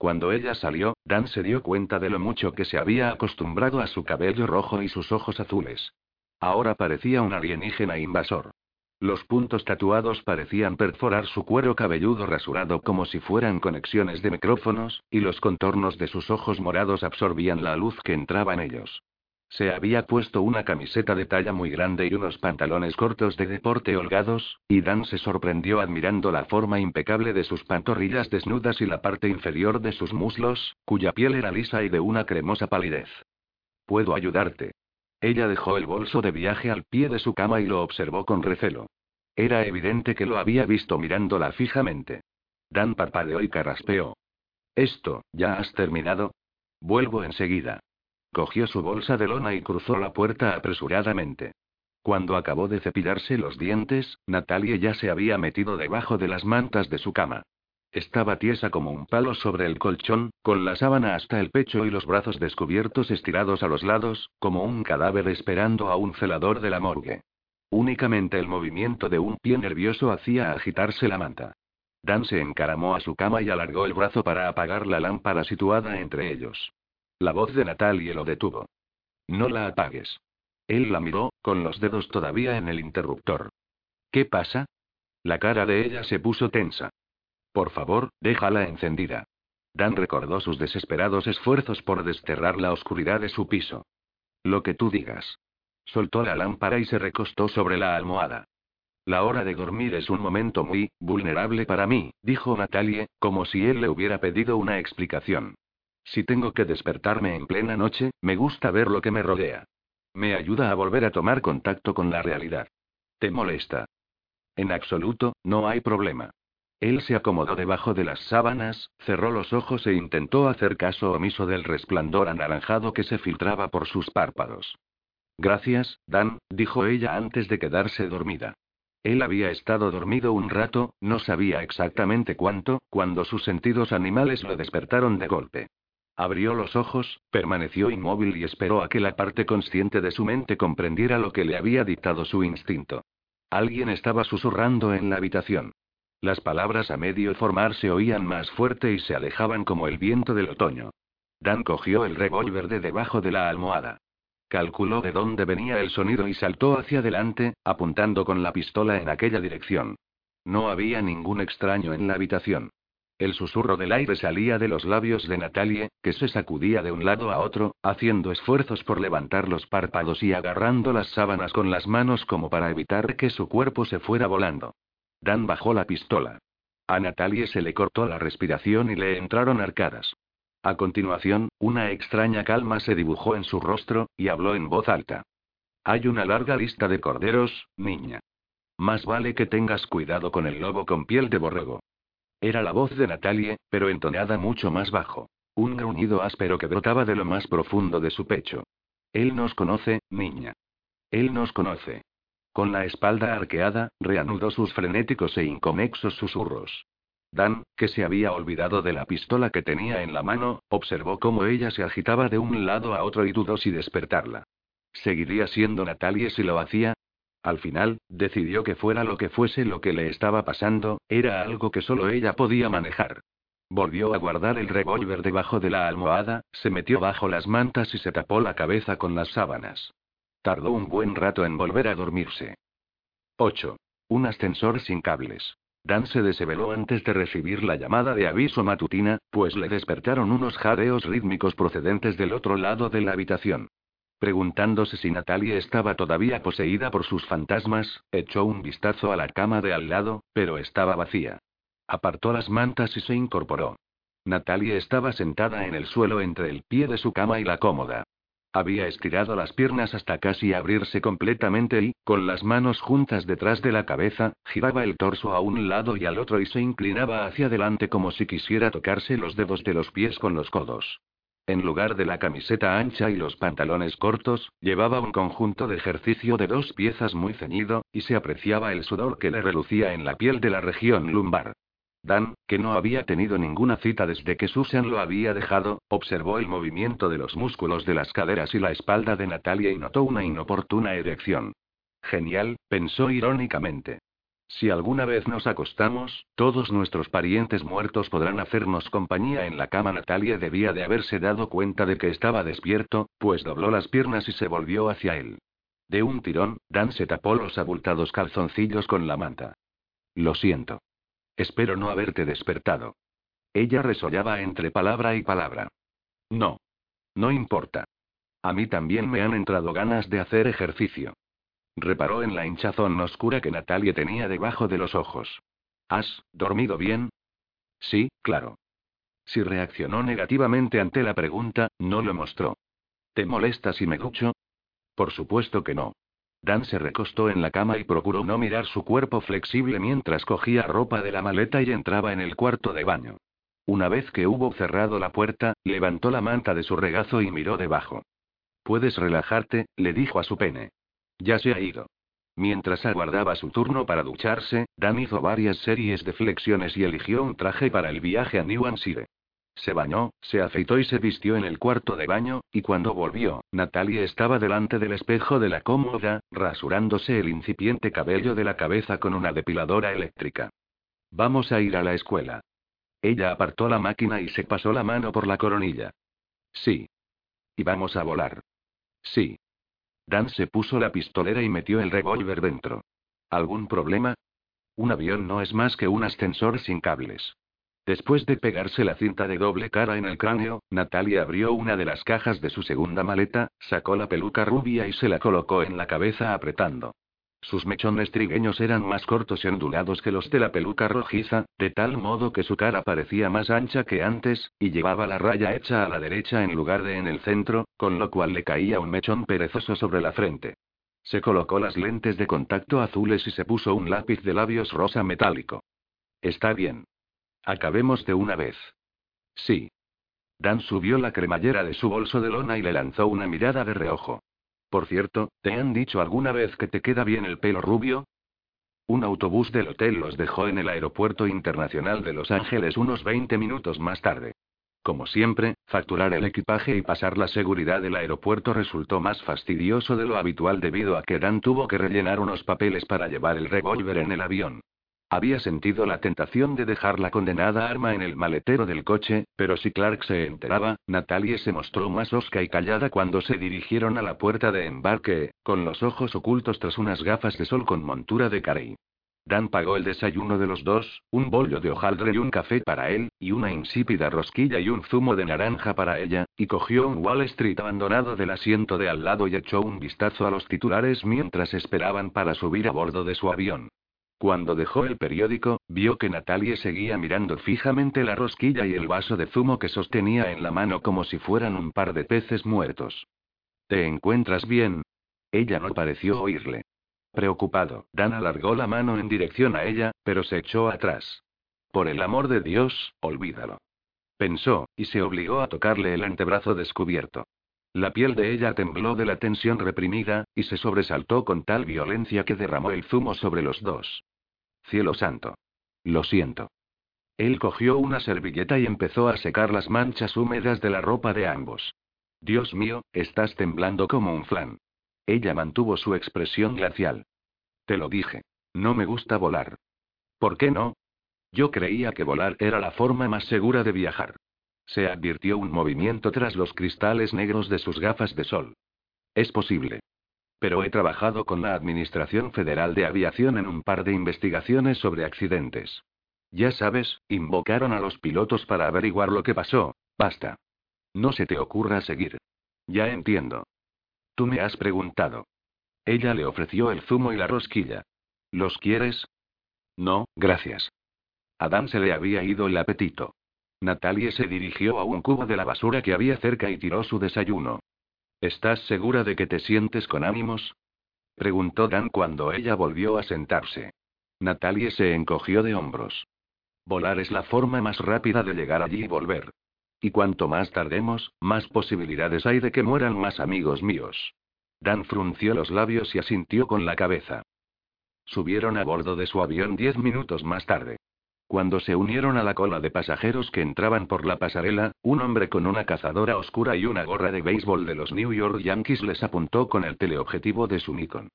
Cuando ella salió, Dan se dio cuenta de lo mucho que se había acostumbrado a su cabello rojo y sus ojos azules. Ahora parecía un alienígena invasor. Los puntos tatuados parecían perforar su cuero cabelludo rasurado como si fueran conexiones de micrófonos, y los contornos de sus ojos morados absorbían la luz que entraba en ellos. Se había puesto una camiseta de talla muy grande y unos pantalones cortos de deporte holgados, y Dan se sorprendió admirando la forma impecable de sus pantorrillas desnudas y la parte inferior de sus muslos, cuya piel era lisa y de una cremosa palidez. Puedo ayudarte. Ella dejó el bolso de viaje al pie de su cama y lo observó con recelo. Era evidente que lo había visto mirándola fijamente. Dan parpadeó y carraspeó. Esto, ¿ya has terminado? Vuelvo enseguida. Cogió su bolsa de lona y cruzó la puerta apresuradamente. Cuando acabó de cepillarse los dientes, Natalie ya se había metido debajo de las mantas de su cama. Estaba tiesa como un palo sobre el colchón, con la sábana hasta el pecho y los brazos descubiertos estirados a los lados, como un cadáver esperando a un celador de la morgue. Únicamente el movimiento de un pie nervioso hacía agitarse la manta. Dan se encaramó a su cama y alargó el brazo para apagar la lámpara situada entre ellos. La voz de Natalie lo detuvo. No la apagues. Él la miró, con los dedos todavía en el interruptor. ¿Qué pasa? La cara de ella se puso tensa. Por favor, déjala encendida. Dan recordó sus desesperados esfuerzos por desterrar la oscuridad de su piso. Lo que tú digas. Soltó la lámpara y se recostó sobre la almohada. La hora de dormir es un momento muy vulnerable para mí, dijo Natalie, como si él le hubiera pedido una explicación. Si tengo que despertarme en plena noche, me gusta ver lo que me rodea. Me ayuda a volver a tomar contacto con la realidad. ¿Te molesta? En absoluto, no hay problema. Él se acomodó debajo de las sábanas, cerró los ojos e intentó hacer caso omiso del resplandor anaranjado que se filtraba por sus párpados. Gracias, Dan, dijo ella antes de quedarse dormida. Él había estado dormido un rato, no sabía exactamente cuánto, cuando sus sentidos animales lo despertaron de golpe. Abrió los ojos, permaneció inmóvil y esperó a que la parte consciente de su mente comprendiera lo que le había dictado su instinto. Alguien estaba susurrando en la habitación. Las palabras a medio formar se oían más fuerte y se alejaban como el viento del otoño. Dan cogió el revólver de debajo de la almohada. Calculó de dónde venía el sonido y saltó hacia adelante, apuntando con la pistola en aquella dirección. No había ningún extraño en la habitación. El susurro del aire salía de los labios de Natalie, que se sacudía de un lado a otro, haciendo esfuerzos por levantar los párpados y agarrando las sábanas con las manos como para evitar que su cuerpo se fuera volando. Dan bajó la pistola. A Natalie se le cortó la respiración y le entraron arcadas. A continuación, una extraña calma se dibujó en su rostro, y habló en voz alta. Hay una larga lista de corderos, niña. Más vale que tengas cuidado con el lobo con piel de borrego. Era la voz de Natalie, pero entonada mucho más bajo. Un gruñido áspero que brotaba de lo más profundo de su pecho. Él nos conoce, niña. Él nos conoce. Con la espalda arqueada, reanudó sus frenéticos e inconexos susurros. Dan, que se había olvidado de la pistola que tenía en la mano, observó cómo ella se agitaba de un lado a otro y dudó si despertarla. ¿Seguiría siendo Natalie si lo hacía? Al final, decidió que fuera lo que fuese lo que le estaba pasando, era algo que solo ella podía manejar. Volvió a guardar el revólver debajo de la almohada, se metió bajo las mantas y se tapó la cabeza con las sábanas. Tardó un buen rato en volver a dormirse. 8. Un ascensor sin cables. Dan se desveló antes de recibir la llamada de aviso matutina, pues le despertaron unos jadeos rítmicos procedentes del otro lado de la habitación. Preguntándose si Natalie estaba todavía poseída por sus fantasmas, echó un vistazo a la cama de al lado, pero estaba vacía. Apartó las mantas y se incorporó. Natalie estaba sentada en el suelo entre el pie de su cama y la cómoda. Había estirado las piernas hasta casi abrirse completamente y, con las manos juntas detrás de la cabeza, giraba el torso a un lado y al otro y se inclinaba hacia adelante como si quisiera tocarse los dedos de los pies con los codos. En lugar de la camiseta ancha y los pantalones cortos, llevaba un conjunto de ejercicio de dos piezas muy ceñido, y se apreciaba el sudor que le relucía en la piel de la región lumbar. Dan, que no había tenido ninguna cita desde que Susan lo había dejado, observó el movimiento de los músculos de las caderas y la espalda de Natalia y notó una inoportuna erección. Genial, pensó irónicamente. Si alguna vez nos acostamos, todos nuestros parientes muertos podrán hacernos compañía en la cama. Natalia debía de haberse dado cuenta de que estaba despierto, pues dobló las piernas y se volvió hacia él. De un tirón, Dan se tapó los abultados calzoncillos con la manta. Lo siento. Espero no haberte despertado. Ella resollaba entre palabra y palabra. No. No importa. A mí también me han entrado ganas de hacer ejercicio. Reparó en la hinchazón oscura que Natalie tenía debajo de los ojos. ¿Has dormido bien? Sí, claro. Si reaccionó negativamente ante la pregunta, no lo mostró. ¿Te molesta si me ducho? Por supuesto que no. Dan se recostó en la cama y procuró no mirar su cuerpo flexible mientras cogía ropa de la maleta y entraba en el cuarto de baño. Una vez que hubo cerrado la puerta, levantó la manta de su regazo y miró debajo. Puedes relajarte, le dijo a su pene. Ya se ha ido. Mientras aguardaba su turno para ducharse, Dan hizo varias series de flexiones y eligió un traje para el viaje a New Hampshire. Se bañó, se afeitó y se vistió en el cuarto de baño, y cuando volvió, Natalie estaba delante del espejo de la cómoda, rasurándose el incipiente cabello de la cabeza con una depiladora eléctrica. Vamos a ir a la escuela. Ella apartó la máquina y se pasó la mano por la coronilla. Sí. Y vamos a volar. Sí. Dan se puso la pistolera y metió el revólver dentro. ¿Algún problema? Un avión no es más que un ascensor sin cables. Después de pegarse la cinta de doble cara en el cráneo, Natalia abrió una de las cajas de su segunda maleta, sacó la peluca rubia y se la colocó en la cabeza apretando. Sus mechones trigueños eran más cortos y ondulados que los de la peluca rojiza, de tal modo que su cara parecía más ancha que antes, y llevaba la raya hecha a la derecha en lugar de en el centro, con lo cual le caía un mechón perezoso sobre la frente. Se colocó las lentes de contacto azules y se puso un lápiz de labios rosa metálico. Está bien. Acabemos de una vez. Sí. Dan subió la cremallera de su bolso de lona y le lanzó una mirada de reojo. Por cierto, ¿te han dicho alguna vez que te queda bien el pelo rubio? Un autobús del hotel los dejó en el aeropuerto internacional de Los Ángeles unos 20 minutos más tarde. Como siempre, facturar el equipaje y pasar la seguridad del aeropuerto resultó más fastidioso de lo habitual debido a que Dan tuvo que rellenar unos papeles para llevar el revólver en el avión. Había sentido la tentación de dejar la condenada arma en el maletero del coche, pero si Clark se enteraba, Natalie se mostró más osca y callada cuando se dirigieron a la puerta de embarque, con los ojos ocultos tras unas gafas de sol con montura de carey. Dan pagó el desayuno de los dos, un bollo de hojaldre y un café para él, y una insípida rosquilla y un zumo de naranja para ella, y cogió un Wall Street abandonado del asiento de al lado y echó un vistazo a los titulares mientras esperaban para subir a bordo de su avión. Cuando dejó el periódico, vio que Natalie seguía mirando fijamente la rosquilla y el vaso de zumo que sostenía en la mano como si fueran un par de peces muertos. ¿Te encuentras bien? Ella no pareció oírle. Preocupado, Dan alargó la mano en dirección a ella, pero se echó atrás. Por el amor de Dios, olvídalo. Pensó, y se obligó a tocarle el antebrazo descubierto. La piel de ella tembló de la tensión reprimida, y se sobresaltó con tal violencia que derramó el zumo sobre los dos. Cielo santo. Lo siento. Él cogió una servilleta y empezó a secar las manchas húmedas de la ropa de ambos. Dios mío, estás temblando como un flan. Ella mantuvo su expresión glacial. Te lo dije. No me gusta volar. ¿Por qué no? Yo creía que volar era la forma más segura de viajar. Se advirtió un movimiento tras los cristales negros de sus gafas de sol. Es posible. Pero he trabajado con la Administración Federal de Aviación en un par de investigaciones sobre accidentes. Ya sabes, invocaron a los pilotos para averiguar lo que pasó. Basta. No se te ocurra seguir. Ya entiendo. Tú me has preguntado. Ella le ofreció el zumo y la rosquilla. ¿Los quieres? No, gracias. A Dan se le había ido el apetito. Natalie se dirigió a un cubo de la basura que había cerca y tiró su desayuno. ¿Estás segura de que te sientes con ánimos? preguntó Dan cuando ella volvió a sentarse. Natalie se encogió de hombros. Volar es la forma más rápida de llegar allí y volver. Y cuanto más tardemos, más posibilidades hay de que mueran más amigos míos. Dan frunció los labios y asintió con la cabeza. Subieron a bordo de su avión diez minutos más tarde. Cuando se unieron a la cola de pasajeros que entraban por la pasarela, un hombre con una cazadora oscura y una gorra de béisbol de los New York Yankees les apuntó con el teleobjetivo de su Nikon.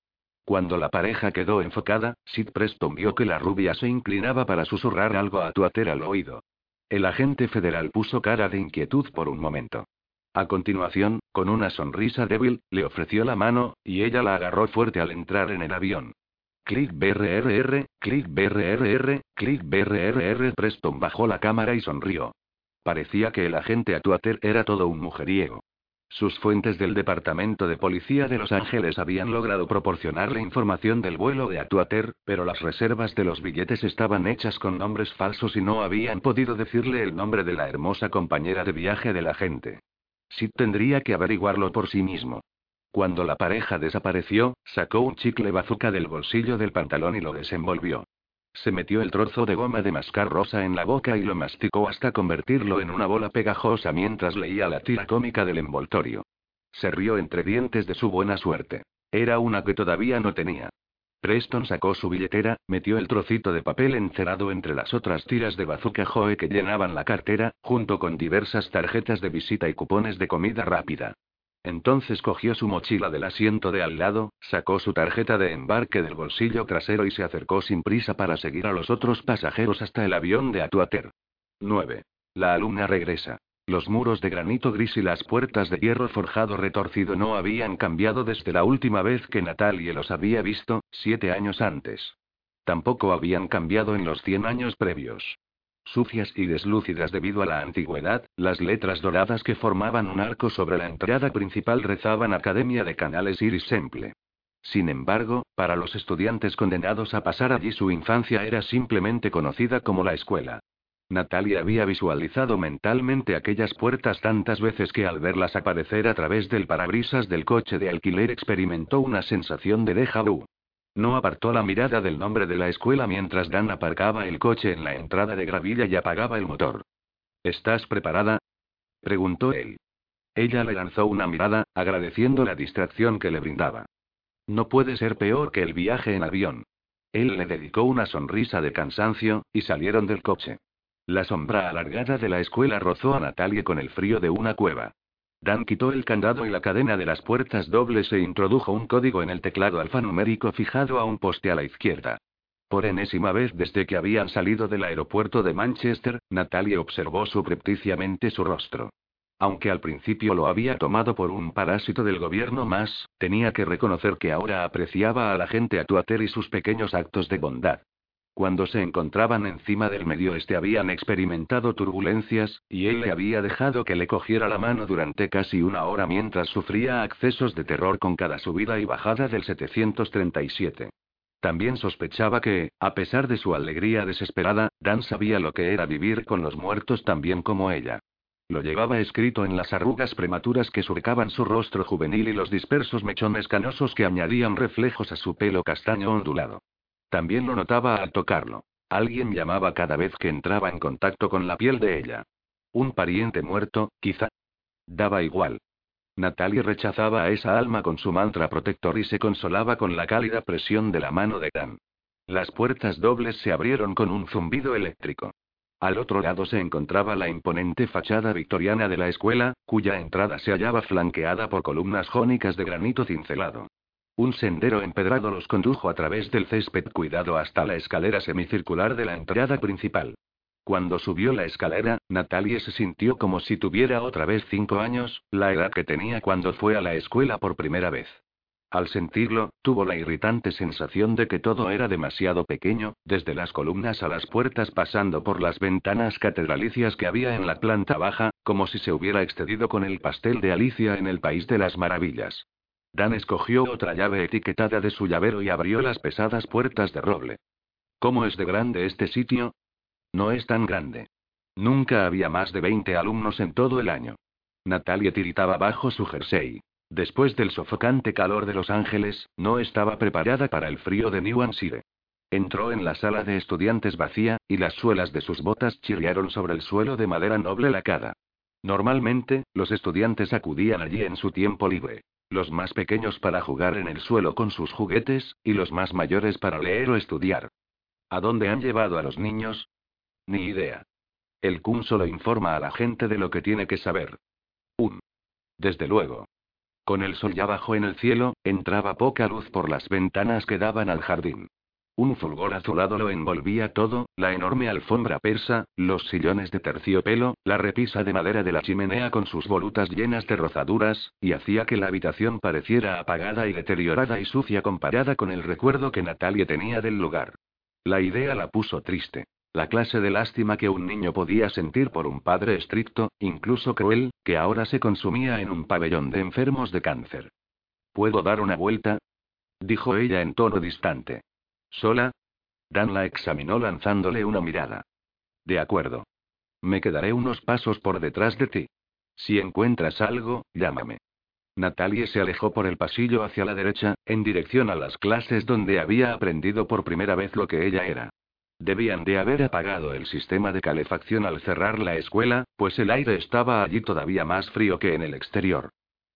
Cuando la pareja quedó enfocada, Sid Preston vio que la rubia se inclinaba para susurrar algo a Tuater al oído. El agente federal puso cara de inquietud por un momento. A continuación, con una sonrisa débil, le ofreció la mano, y ella la agarró fuerte al entrar en el avión. Click BRRR, click BRRR, click BRRR. Preston bajó la cámara y sonrió. Parecía que el agente Atuater era todo un mujeriego. Sus fuentes del Departamento de Policía de Los Ángeles habían logrado proporcionarle información del vuelo de Atuater, pero las reservas de los billetes estaban hechas con nombres falsos y no habían podido decirle el nombre de la hermosa compañera de viaje del agente. Sid tendría que averiguarlo por sí mismo. Cuando la pareja desapareció, sacó un chicle bazooka del bolsillo del pantalón y lo desenvolvió. Se metió el trozo de goma de mascar rosa en la boca y lo masticó hasta convertirlo en una bola pegajosa mientras leía la tira cómica del envoltorio. Se rió entre dientes de su buena suerte. Era una que todavía no tenía. Preston sacó su billetera, metió el trocito de papel encerado entre las otras tiras de bazooka Joe que llenaban la cartera, junto con diversas tarjetas de visita y cupones de comida rápida. Entonces cogió su mochila del asiento de al lado, sacó su tarjeta de embarque del bolsillo trasero y se acercó sin prisa para seguir a los otros pasajeros hasta el avión de Atuater. 9. La alumna regresa. Los muros de granito gris y las puertas de hierro forjado retorcido no habían cambiado desde la última vez que Natalie los había visto, siete años antes. Tampoco habían cambiado en los cien años previos. Sucias y deslúcidas debido a la antigüedad, las letras doradas que formaban un arco sobre la entrada principal rezaban Academia de Canales Iris Semple. Sin embargo, para los estudiantes condenados a pasar allí su infancia era simplemente conocida como la escuela. Natalia había visualizado mentalmente aquellas puertas tantas veces que al verlas aparecer a través del parabrisas del coche de alquiler experimentó una sensación de déjà vu. No apartó la mirada del nombre de la escuela mientras Dan aparcaba el coche en la entrada de gravilla y apagaba el motor. ¿Estás preparada? preguntó él. Ella le lanzó una mirada, agradeciendo la distracción que le brindaba. No puede ser peor que el viaje en avión. Él le dedicó una sonrisa de cansancio, y salieron del coche. La sombra alargada de la escuela rozó a Natalie con el frío de una cueva. Dan quitó el candado y la cadena de las puertas dobles e introdujo un código en el teclado alfanumérico fijado a un poste a la izquierda. Por enésima vez desde que habían salido del aeropuerto de Manchester, Natalie observó subrepticiamente su rostro. Aunque al principio lo había tomado por un parásito del gobierno más, tenía que reconocer que ahora apreciaba a la gente Atuater y sus pequeños actos de bondad. Cuando se encontraban encima del medio este habían experimentado turbulencias, y él le había dejado que le cogiera la mano durante casi una hora mientras sufría accesos de terror con cada subida y bajada del 737. También sospechaba que, a pesar de su alegría desesperada, Dan sabía lo que era vivir con los muertos tan bien como ella. Lo llevaba escrito en las arrugas prematuras que surcaban su rostro juvenil y los dispersos mechones canosos que añadían reflejos a su pelo castaño ondulado. También lo notaba al tocarlo. Alguien llamaba cada vez que entraba en contacto con la piel de ella. Un pariente muerto, quizá. Daba igual. Natalie rechazaba a esa alma con su mantra protector y se consolaba con la cálida presión de la mano de Dan. Las puertas dobles se abrieron con un zumbido eléctrico. Al otro lado se encontraba la imponente fachada victoriana de la escuela, cuya entrada se hallaba flanqueada por columnas jónicas de granito cincelado. Un sendero empedrado los condujo a través del césped cuidado hasta la escalera semicircular de la entrada principal. Cuando subió la escalera, Natalie se sintió como si tuviera otra vez cinco años, la edad que tenía cuando fue a la escuela por primera vez. Al sentirlo, tuvo la irritante sensación de que todo era demasiado pequeño, desde las columnas a las puertas pasando por las ventanas catedralicias que había en la planta baja, como si se hubiera excedido con el pastel de Alicia en el País de las Maravillas. Dan escogió otra llave etiquetada de su llavero y abrió las pesadas puertas de roble. ¿Cómo es de grande este sitio? No es tan grande. Nunca había más de 20 alumnos en todo el año. Natalia tiritaba bajo su jersey. Después del sofocante calor de Los Ángeles, no estaba preparada para el frío de New Hampshire. Entró en la sala de estudiantes vacía, y las suelas de sus botas chirriaron sobre el suelo de madera noble lacada. Normalmente, los estudiantes acudían allí en su tiempo libre. Los más pequeños para jugar en el suelo con sus juguetes, y los más mayores para leer o estudiar. ¿A dónde han llevado a los niños? Ni idea. El Kun solo informa a la gente de lo que tiene que saber. Un. Desde luego. Con el sol ya bajo en el cielo, entraba poca luz por las ventanas que daban al jardín. Un fulgor azulado lo envolvía todo, la enorme alfombra persa, los sillones de terciopelo, la repisa de madera de la chimenea con sus volutas llenas de rozaduras, y hacía que la habitación pareciera apagada y deteriorada y sucia comparada con el recuerdo que Natalia tenía del lugar. La idea la puso triste. La clase de lástima que un niño podía sentir por un padre estricto, incluso cruel, que ahora se consumía en un pabellón de enfermos de cáncer. ¿Puedo dar una vuelta? dijo ella en tono distante. ¿Sola? Dan la examinó lanzándole una mirada. De acuerdo. Me quedaré unos pasos por detrás de ti. Si encuentras algo, llámame. Natalie se alejó por el pasillo hacia la derecha, en dirección a las clases donde había aprendido por primera vez lo que ella era. Debían de haber apagado el sistema de calefacción al cerrar la escuela, pues el aire estaba allí todavía más frío que en el exterior.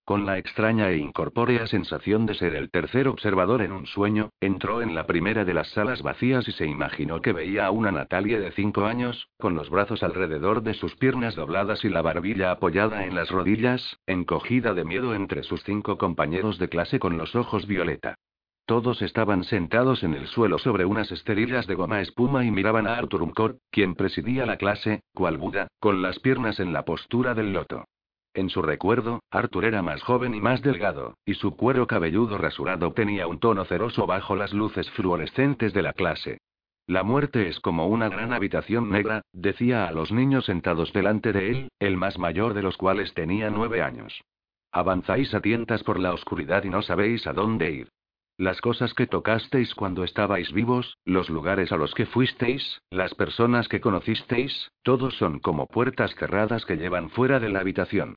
Con la extraña e incorpórea sensación de ser el tercer observador en un sueño, entró en la primera de las salas vacías y se imaginó que veía a una Natalia de cinco años, con los brazos alrededor de sus piernas dobladas y la barbilla apoyada en las rodillas, encogida de miedo entre sus cinco compañeros de clase con los ojos violeta. Todos estaban sentados en el suelo sobre unas esterillas de goma espuma y miraban a Arthur Umcor, quien presidía la clase, cual Buda, con las piernas en la postura del loto. En su recuerdo, Arthur era más joven y más delgado, y su cuero cabelludo rasurado tenía un tono ceroso bajo las luces fluorescentes de la clase. La muerte es como una gran habitación negra, decía a los niños sentados delante de él, el más mayor de los cuales tenía nueve años. Avanzáis a tientas por la oscuridad y no sabéis a dónde ir. Las cosas que tocasteis cuando estabais vivos, los lugares a los que fuisteis, las personas que conocisteis, todos son como puertas cerradas que llevan fuera de la habitación.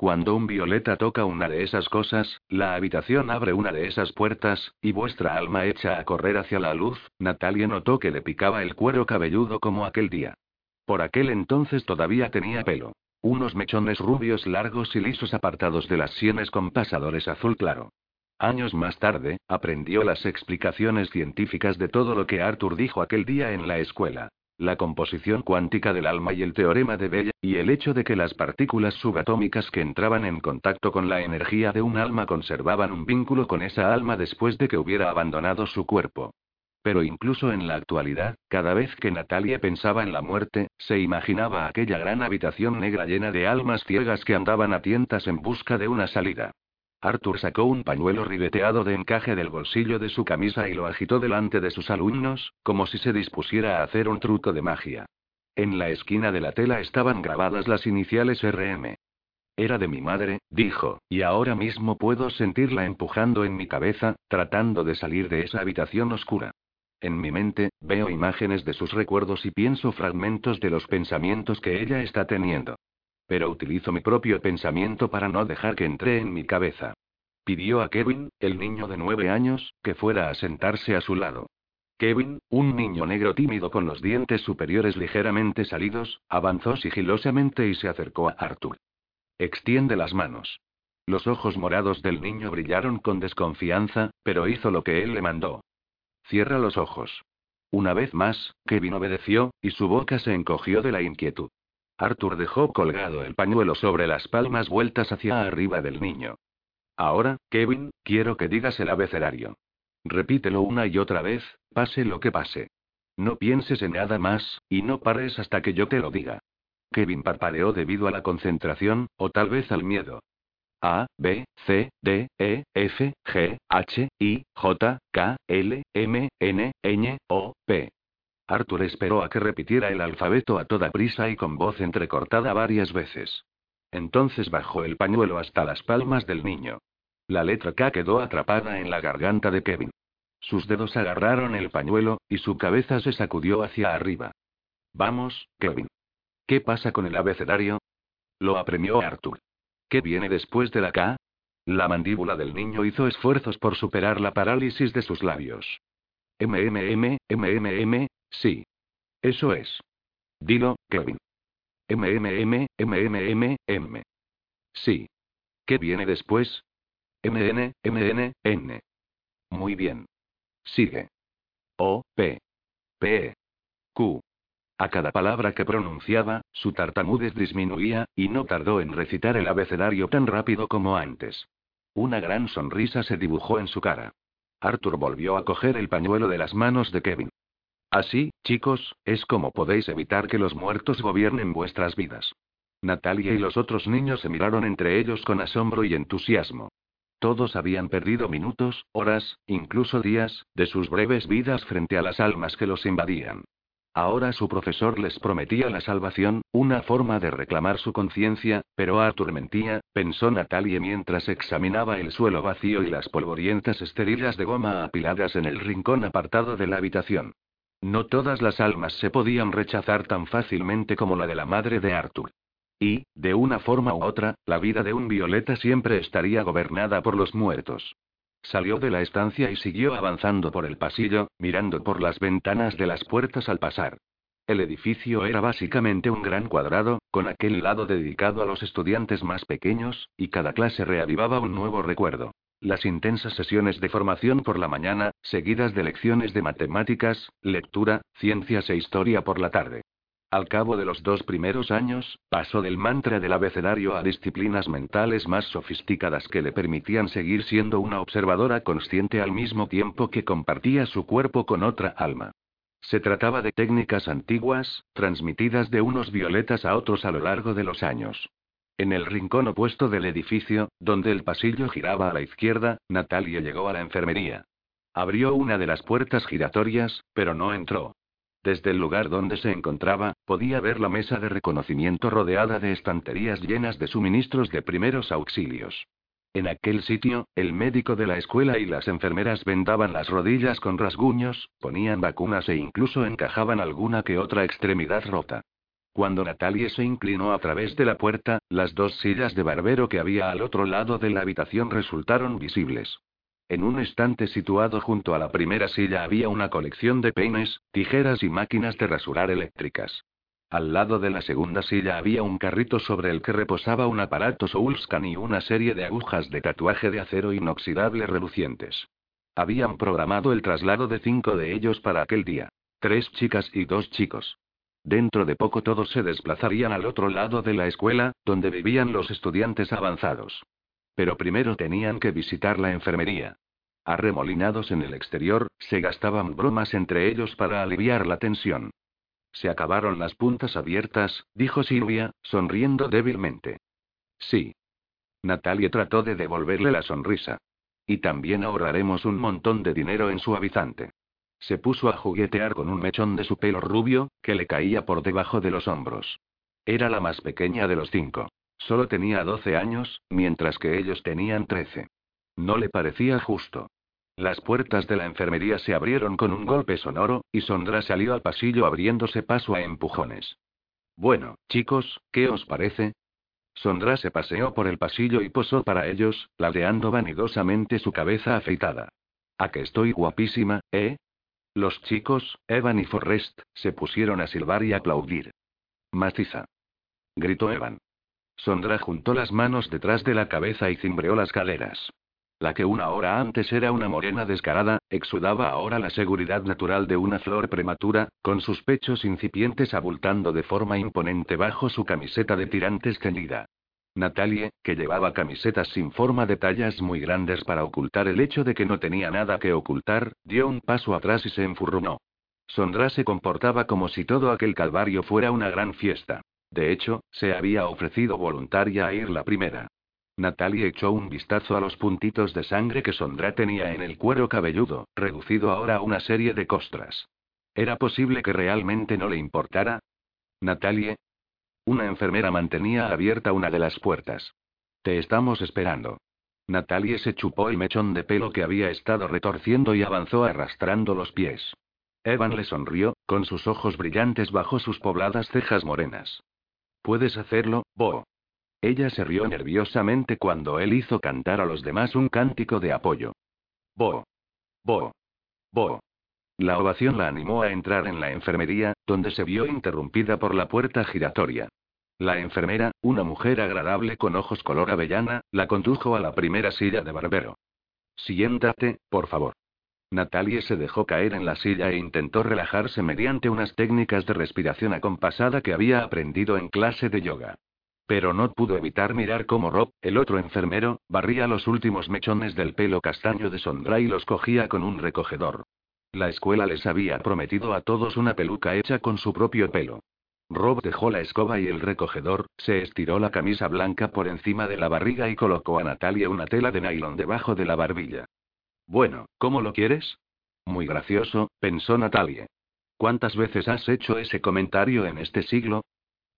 Cuando un violeta toca una de esas cosas, la habitación abre una de esas puertas, y vuestra alma echa a correr hacia la luz. Natalia notó que le picaba el cuero cabelludo como aquel día. Por aquel entonces todavía tenía pelo. Unos mechones rubios largos y lisos apartados de las sienes con pasadores azul claro. Años más tarde, aprendió las explicaciones científicas de todo lo que Arthur dijo aquel día en la escuela. La composición cuántica del alma y el teorema de Bell, y el hecho de que las partículas subatómicas que entraban en contacto con la energía de un alma conservaban un vínculo con esa alma después de que hubiera abandonado su cuerpo. Pero incluso en la actualidad, cada vez que Natalia pensaba en la muerte, se imaginaba aquella gran habitación negra llena de almas ciegas que andaban a tientas en busca de una salida. Arthur sacó un pañuelo ribeteado de encaje del bolsillo de su camisa y lo agitó delante de sus alumnos, como si se dispusiera a hacer un truco de magia. En la esquina de la tela estaban grabadas las iniciales RM. Era de mi madre, dijo, y ahora mismo puedo sentirla empujando en mi cabeza, tratando de salir de esa habitación oscura. En mi mente, veo imágenes de sus recuerdos y pienso fragmentos de los pensamientos que ella está teniendo. Pero utilizo mi propio pensamiento para no dejar que entre en mi cabeza. Pidió a Kevin, el niño de nueve años, que fuera a sentarse a su lado. Kevin, un niño negro tímido con los dientes superiores ligeramente salidos, avanzó sigilosamente y se acercó a Arthur. Extiende las manos. Los ojos morados del niño brillaron con desconfianza, pero hizo lo que él le mandó. Cierra los ojos. Una vez más, Kevin obedeció, y su boca se encogió de la inquietud. Arthur dejó colgado el pañuelo sobre las palmas vueltas hacia arriba del niño. Ahora, Kevin, quiero que digas el abecedario. Repítelo una y otra vez, pase lo que pase. No pienses en nada más, y no pares hasta que yo te lo diga. Kevin parpadeó debido a la concentración, o tal vez al miedo. A, B, C, D, E, F, G, H, I, J, K, L, M, N, Ñ, O, P. Arthur esperó a que repitiera el alfabeto a toda prisa y con voz entrecortada varias veces. Entonces bajó el pañuelo hasta las palmas del niño. La letra K quedó atrapada en la garganta de Kevin. Sus dedos agarraron el pañuelo, y su cabeza se sacudió hacia arriba. Vamos, Kevin. ¿Qué pasa con el abecedario? Lo apremió Arthur. ¿Qué viene después de la K? La mandíbula del niño hizo esfuerzos por superar la parálisis de sus labios. MMM, MMM, Sí. Eso es. Dilo, Kevin. MMM, MMM, M. Sí. ¿Qué viene después? MN, MN, N. Muy bien. Sigue. O, P. P. Q. A cada palabra que pronunciaba, su tartamudez disminuía, y no tardó en recitar el abecedario tan rápido como antes. Una gran sonrisa se dibujó en su cara. Arthur volvió a coger el pañuelo de las manos de Kevin. Así, chicos, es como podéis evitar que los muertos gobiernen vuestras vidas. Natalia y los otros niños se miraron entre ellos con asombro y entusiasmo. Todos habían perdido minutos, horas, incluso días, de sus breves vidas frente a las almas que los invadían. Ahora su profesor les prometía la salvación, una forma de reclamar su conciencia, pero Arthur mentía, pensó Natalie mientras examinaba el suelo vacío y las polvorientas esterillas de goma apiladas en el rincón apartado de la habitación. No todas las almas se podían rechazar tan fácilmente como la de la madre de Arthur. Y, de una forma u otra, la vida de un violeta siempre estaría gobernada por los muertos. Salió de la estancia y siguió avanzando por el pasillo, mirando por las ventanas de las puertas al pasar. El edificio era básicamente un gran cuadrado, con aquel lado dedicado a los estudiantes más pequeños, y cada clase reavivaba un nuevo recuerdo. Las intensas sesiones de formación por la mañana, seguidas de lecciones de matemáticas, lectura, ciencias e historia por la tarde. Al cabo de los dos primeros años, pasó del mantra del abecedario a disciplinas mentales más sofisticadas que le permitían seguir siendo una observadora consciente al mismo tiempo que compartía su cuerpo con otra alma. Se trataba de técnicas antiguas, transmitidas de unos violetas a otros a lo largo de los años. En el rincón opuesto del edificio, donde el pasillo giraba a la izquierda, Natalia llegó a la enfermería. Abrió una de las puertas giratorias, pero no entró. Desde el lugar donde se encontraba, podía ver la mesa de reconocimiento rodeada de estanterías llenas de suministros de primeros auxilios. En aquel sitio, el médico de la escuela y las enfermeras vendaban las rodillas con rasguños, ponían vacunas e incluso encajaban alguna que otra extremidad rota. Cuando Natalie se inclinó a través de la puerta, las dos sillas de barbero que había al otro lado de la habitación resultaron visibles. En un estante situado junto a la primera silla había una colección de peines, tijeras y máquinas de rasurar eléctricas. Al lado de la segunda silla había un carrito sobre el que reposaba un aparato Soulscan y una serie de agujas de tatuaje de acero inoxidable relucientes. Habían programado el traslado de cinco de ellos para aquel día. Tres chicas y dos chicos. Dentro de poco todos se desplazarían al otro lado de la escuela, donde vivían los estudiantes avanzados. Pero primero tenían que visitar la enfermería. Arremolinados en el exterior, se gastaban bromas entre ellos para aliviar la tensión. Se acabaron las puntas abiertas, dijo Silvia, sonriendo débilmente. Sí. Natalia trató de devolverle la sonrisa. Y también ahorraremos un montón de dinero en suavizante. Se puso a juguetear con un mechón de su pelo rubio, que le caía por debajo de los hombros. Era la más pequeña de los cinco. Solo tenía 12 años, mientras que ellos tenían 13. No le parecía justo. Las puertas de la enfermería se abrieron con un golpe sonoro, y Sondra salió al pasillo abriéndose paso a empujones. Bueno, chicos, ¿qué os parece? Sondra se paseó por el pasillo y posó para ellos, ladeando vanidosamente su cabeza afeitada. ¿A que estoy guapísima, eh? Los chicos, Evan y Forrest, se pusieron a silbar y aplaudir. Maciza. Gritó Evan. Sondra juntó las manos detrás de la cabeza y cimbreó las caderas. La que una hora antes era una morena descarada, exudaba ahora la seguridad natural de una flor prematura, con sus pechos incipientes abultando de forma imponente bajo su camiseta de tirantes ceñida. Natalie, que llevaba camisetas sin forma de tallas muy grandes para ocultar el hecho de que no tenía nada que ocultar, dio un paso atrás y se enfurruñó. Sondra se comportaba como si todo aquel calvario fuera una gran fiesta. De hecho, se había ofrecido voluntaria a ir la primera. Natalie echó un vistazo a los puntitos de sangre que Sondra tenía en el cuero cabelludo, reducido ahora a una serie de costras. ¿Era posible que realmente no le importara? Natalie. Una enfermera mantenía abierta una de las puertas. Te estamos esperando. Natalie se chupó el mechón de pelo que había estado retorciendo y avanzó arrastrando los pies. Evan le sonrió, con sus ojos brillantes bajo sus pobladas cejas morenas. Puedes hacerlo, Bo. Ella se rió nerviosamente cuando él hizo cantar a los demás un cántico de apoyo. Bo. Bo. Bo. La ovación la animó a entrar en la enfermería, donde se vio interrumpida por la puerta giratoria. La enfermera, una mujer agradable con ojos color avellana, la condujo a la primera silla de barbero. Siéntate, por favor. Natalie se dejó caer en la silla e intentó relajarse mediante unas técnicas de respiración acompasada que había aprendido en clase de yoga. Pero no pudo evitar mirar cómo Rob, el otro enfermero, barría los últimos mechones del pelo castaño de Sondra y los cogía con un recogedor. La escuela les había prometido a todos una peluca hecha con su propio pelo. Rob dejó la escoba y el recogedor, se estiró la camisa blanca por encima de la barriga y colocó a Natalia una tela de nylon debajo de la barbilla. Bueno, ¿cómo lo quieres? Muy gracioso, pensó Natalia. ¿Cuántas veces has hecho ese comentario en este siglo?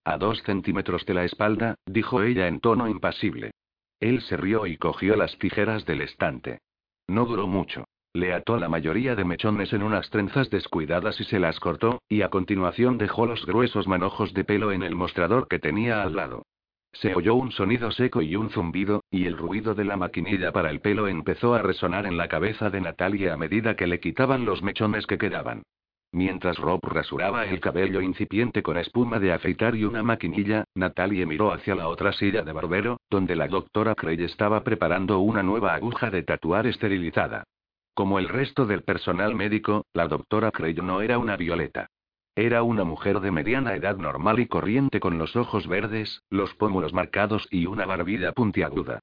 A dos centímetros de la espalda, dijo ella en tono impasible. Él se rió y cogió las tijeras del estante. No duró mucho. Le ató la mayoría de mechones en unas trenzas descuidadas y se las cortó, y a continuación dejó los gruesos manojos de pelo en el mostrador que tenía al lado. Se oyó un sonido seco y un zumbido, y el ruido de la maquinilla para el pelo empezó a resonar en la cabeza de Natalia a medida que le quitaban los mechones que quedaban. Mientras Rob rasuraba el cabello incipiente con espuma de afeitar y una maquinilla, Natalie miró hacia la otra silla de barbero, donde la doctora Cray estaba preparando una nueva aguja de tatuar esterilizada. Como el resto del personal médico, la doctora Cray no era una violeta. Era una mujer de mediana edad normal y corriente con los ojos verdes, los pómulos marcados y una barbilla puntiaguda.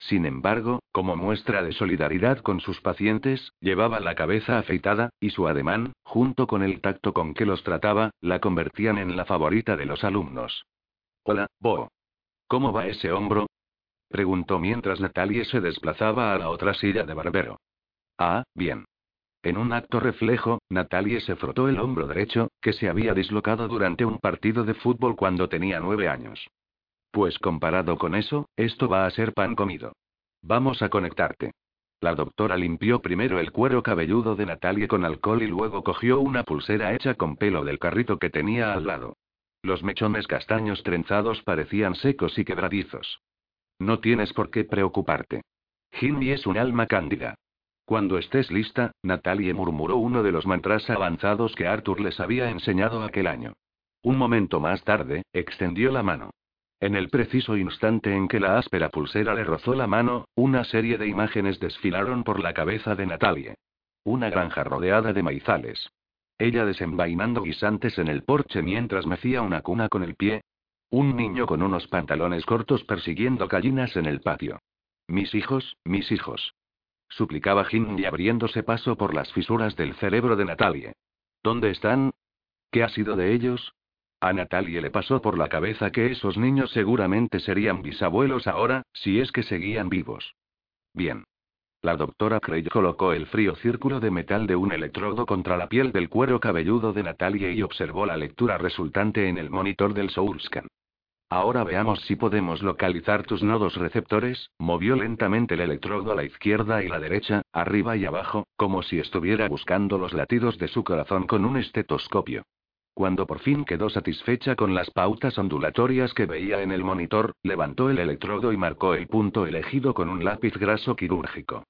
Sin embargo, como muestra de solidaridad con sus pacientes, llevaba la cabeza afeitada, y su ademán, junto con el tacto con que los trataba, la convertían en la favorita de los alumnos. Hola, Bo. ¿Cómo va ese hombro? preguntó mientras Natalie se desplazaba a la otra silla de barbero. Ah, bien. En un acto reflejo, Natalie se frotó el hombro derecho, que se había dislocado durante un partido de fútbol cuando tenía nueve años. Pues comparado con eso, esto va a ser pan comido. Vamos a conectarte. La doctora limpió primero el cuero cabelludo de Natalie con alcohol y luego cogió una pulsera hecha con pelo del carrito que tenía al lado. Los mechones castaños trenzados parecían secos y quebradizos. No tienes por qué preocuparte. Jimmy es un alma cándida. Cuando estés lista, Natalie murmuró uno de los mantras avanzados que Arthur les había enseñado aquel año. Un momento más tarde, extendió la mano. En el preciso instante en que la áspera pulsera le rozó la mano, una serie de imágenes desfilaron por la cabeza de Natalie. Una granja rodeada de maizales. Ella desenvainando guisantes en el porche mientras mecía una cuna con el pie. Un niño con unos pantalones cortos persiguiendo gallinas en el patio. Mis hijos, mis hijos. Suplicaba Hindy abriéndose paso por las fisuras del cerebro de Natalie. ¿Dónde están? ¿Qué ha sido de ellos? A Natalie le pasó por la cabeza que esos niños seguramente serían bisabuelos ahora, si es que seguían vivos. Bien. La doctora Craig colocó el frío círculo de metal de un electrodo contra la piel del cuero cabelludo de Natalie y observó la lectura resultante en el monitor del Soulscan. Ahora veamos si podemos localizar tus nodos receptores. Movió lentamente el electrodo a la izquierda y la derecha, arriba y abajo, como si estuviera buscando los latidos de su corazón con un estetoscopio. Cuando por fin quedó satisfecha con las pautas ondulatorias que veía en el monitor, levantó el electrodo y marcó el punto elegido con un lápiz graso quirúrgico.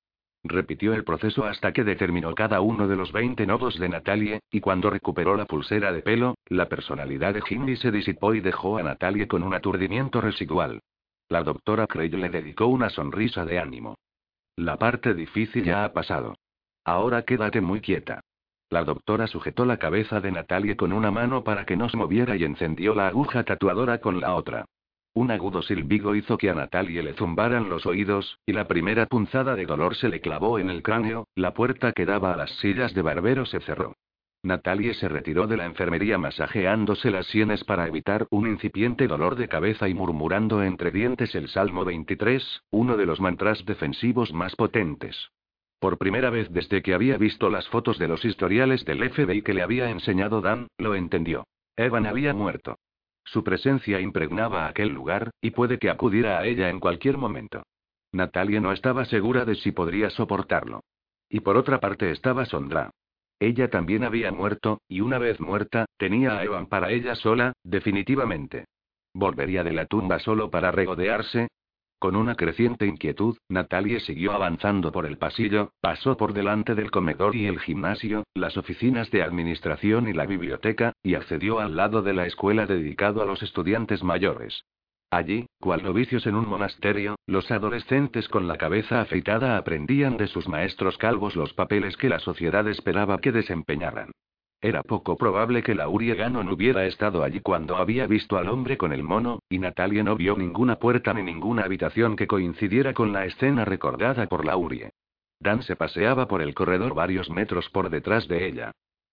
Repitió el proceso hasta que determinó cada uno de los 20 nodos de Natalie, y cuando recuperó la pulsera de pelo, la personalidad de Jimmy se disipó y dejó a Natalie con un aturdimiento residual. La doctora Craig le dedicó una sonrisa de ánimo. La parte difícil ya ha pasado. Ahora quédate muy quieta. La doctora sujetó la cabeza de Natalie con una mano para que no se moviera y encendió la aguja tatuadora con la otra. Un agudo silbido hizo que a Natalie le zumbaran los oídos, y la primera punzada de dolor se le clavó en el cráneo, la puerta que daba a las sillas de barbero se cerró. Natalie se retiró de la enfermería masajeándose las sienes para evitar un incipiente dolor de cabeza y murmurando entre dientes el Salmo 23, uno de los mantras defensivos más potentes. Por primera vez desde que había visto las fotos de los historiales del FBI que le había enseñado Dan, lo entendió. Evan había muerto. Su presencia impregnaba aquel lugar, y puede que acudiera a ella en cualquier momento. Natalia no estaba segura de si podría soportarlo. Y por otra parte estaba Sondra. Ella también había muerto, y una vez muerta, tenía a Evan para ella sola, definitivamente. ¿Volvería de la tumba solo para regodearse? Con una creciente inquietud, Natalie siguió avanzando por el pasillo, pasó por delante del comedor y el gimnasio, las oficinas de administración y la biblioteca, y accedió al lado de la escuela dedicado a los estudiantes mayores. Allí, cual novicios en un monasterio, los adolescentes con la cabeza afeitada aprendían de sus maestros calvos los papeles que la sociedad esperaba que desempeñaran. Era poco probable que Laurie Gannon hubiera estado allí cuando había visto al hombre con el mono, y Natalia no vio ninguna puerta ni ninguna habitación que coincidiera con la escena recordada por Laurie. Dan se paseaba por el corredor varios metros por detrás de ella.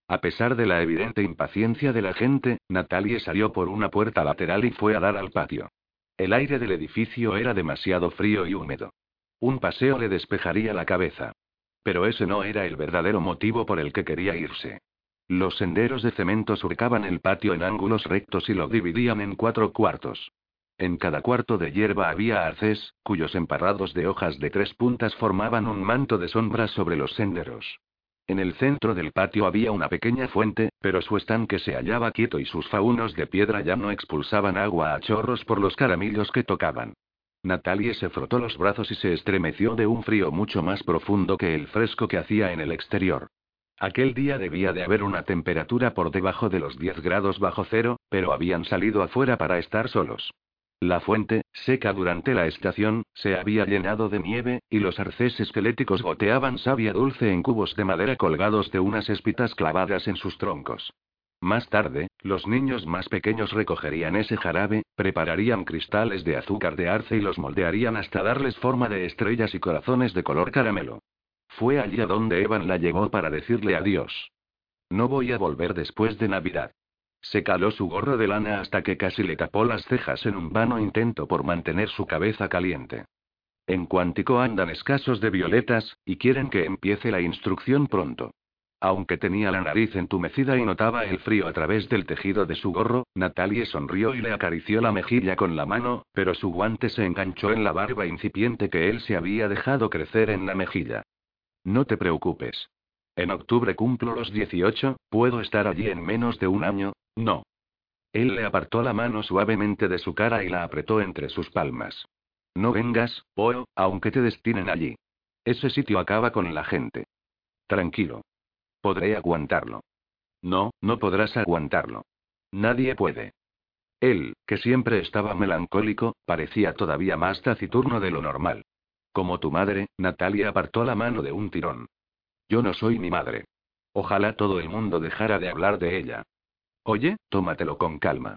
A pesar de la evidente impaciencia de la gente, Natalie salió por una puerta lateral y fue a dar al patio. El aire del edificio era demasiado frío y húmedo. Un paseo le despejaría la cabeza. Pero ese no era el verdadero motivo por el que quería irse. Los senderos de cemento surcaban el patio en ángulos rectos y lo dividían en cuatro cuartos. En cada cuarto de hierba había arcés, cuyos emparrados de hojas de tres puntas formaban un manto de sombras sobre los senderos. En el centro del patio había una pequeña fuente, pero su estanque se hallaba quieto y sus faunos de piedra ya no expulsaban agua a chorros por los caramillos que tocaban. Natalie se frotó los brazos y se estremeció de un frío mucho más profundo que el fresco que hacía en el exterior. Aquel día debía de haber una temperatura por debajo de los 10 grados bajo cero, pero habían salido afuera para estar solos. La fuente, seca durante la estación, se había llenado de nieve, y los arces esqueléticos goteaban savia dulce en cubos de madera colgados de unas espitas clavadas en sus troncos. Más tarde, los niños más pequeños recogerían ese jarabe, prepararían cristales de azúcar de arce y los moldearían hasta darles forma de estrellas y corazones de color caramelo. Fue allí donde Evan la llevó para decirle adiós. No voy a volver después de Navidad. Se caló su gorro de lana hasta que casi le tapó las cejas en un vano intento por mantener su cabeza caliente. En Cuántico andan escasos de violetas, y quieren que empiece la instrucción pronto. Aunque tenía la nariz entumecida y notaba el frío a través del tejido de su gorro, Natalie sonrió y le acarició la mejilla con la mano, pero su guante se enganchó en la barba incipiente que él se había dejado crecer en la mejilla. No te preocupes. En octubre cumplo los 18, puedo estar allí en menos de un año, no. Él le apartó la mano suavemente de su cara y la apretó entre sus palmas. No vengas, Poe, aunque te destinen allí. Ese sitio acaba con la gente. Tranquilo. Podré aguantarlo. No, no podrás aguantarlo. Nadie puede. Él, que siempre estaba melancólico, parecía todavía más taciturno de lo normal. Como tu madre, Natalia apartó la mano de un tirón. Yo no soy mi madre. Ojalá todo el mundo dejara de hablar de ella. Oye, tómatelo con calma.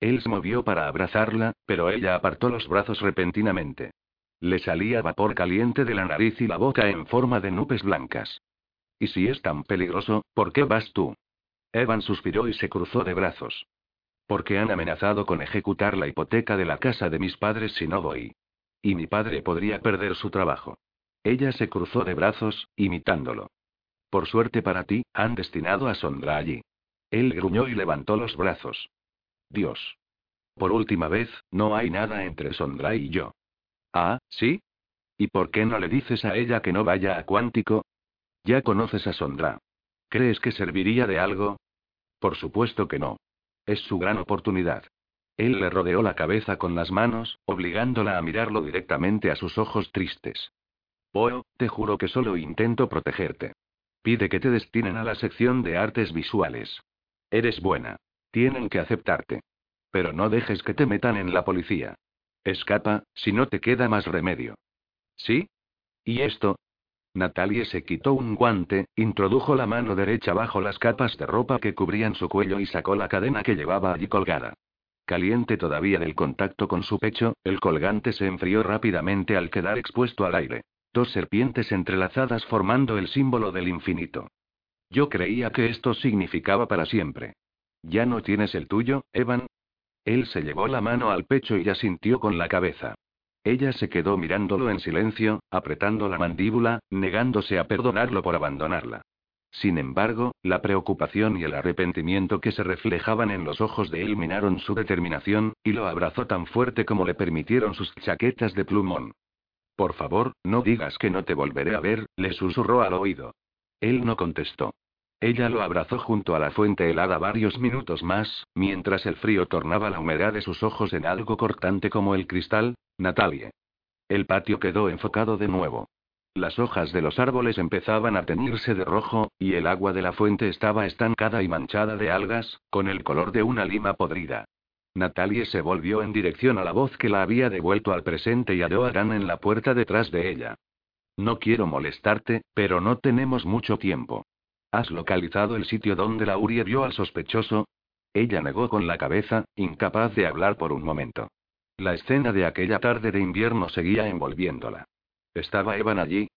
Él se movió para abrazarla, pero ella apartó los brazos repentinamente. Le salía vapor caliente de la nariz y la boca en forma de nubes blancas. ¿Y si es tan peligroso, por qué vas tú? Evan suspiró y se cruzó de brazos. Porque han amenazado con ejecutar la hipoteca de la casa de mis padres si no voy. Y mi padre podría perder su trabajo. Ella se cruzó de brazos, imitándolo. Por suerte para ti, han destinado a Sondra allí. Él gruñó y levantó los brazos. Dios. Por última vez, no hay nada entre Sondra y yo. Ah, ¿sí? ¿Y por qué no le dices a ella que no vaya a Cuántico? Ya conoces a Sondra. ¿Crees que serviría de algo? Por supuesto que no. Es su gran oportunidad. Él le rodeó la cabeza con las manos, obligándola a mirarlo directamente a sus ojos tristes. Poe, te juro que solo intento protegerte. Pide que te destinen a la sección de artes visuales. Eres buena. Tienen que aceptarte. Pero no dejes que te metan en la policía. Escapa, si no te queda más remedio. ¿Sí? ¿Y esto? Natalie se quitó un guante, introdujo la mano derecha bajo las capas de ropa que cubrían su cuello y sacó la cadena que llevaba allí colgada. Caliente todavía del contacto con su pecho, el colgante se enfrió rápidamente al quedar expuesto al aire. Dos serpientes entrelazadas formando el símbolo del infinito. Yo creía que esto significaba para siempre. ¿Ya no tienes el tuyo, Evan? Él se llevó la mano al pecho y asintió con la cabeza. Ella se quedó mirándolo en silencio, apretando la mandíbula, negándose a perdonarlo por abandonarla. Sin embargo, la preocupación y el arrepentimiento que se reflejaban en los ojos de él minaron su determinación, y lo abrazó tan fuerte como le permitieron sus chaquetas de plumón. Por favor, no digas que no te volveré a ver, le susurró al oído. Él no contestó. Ella lo abrazó junto a la fuente helada varios minutos más, mientras el frío tornaba la humedad de sus ojos en algo cortante como el cristal, Natalie. El patio quedó enfocado de nuevo. Las hojas de los árboles empezaban a teñirse de rojo, y el agua de la fuente estaba estancada y manchada de algas, con el color de una lima podrida. Natalie se volvió en dirección a la voz que la había devuelto al presente y halló a Dan en la puerta detrás de ella. No quiero molestarte, pero no tenemos mucho tiempo. ¿Has localizado el sitio donde Laurie vio al sospechoso? Ella negó con la cabeza, incapaz de hablar por un momento. La escena de aquella tarde de invierno seguía envolviéndola. ¿Estaba Evan allí?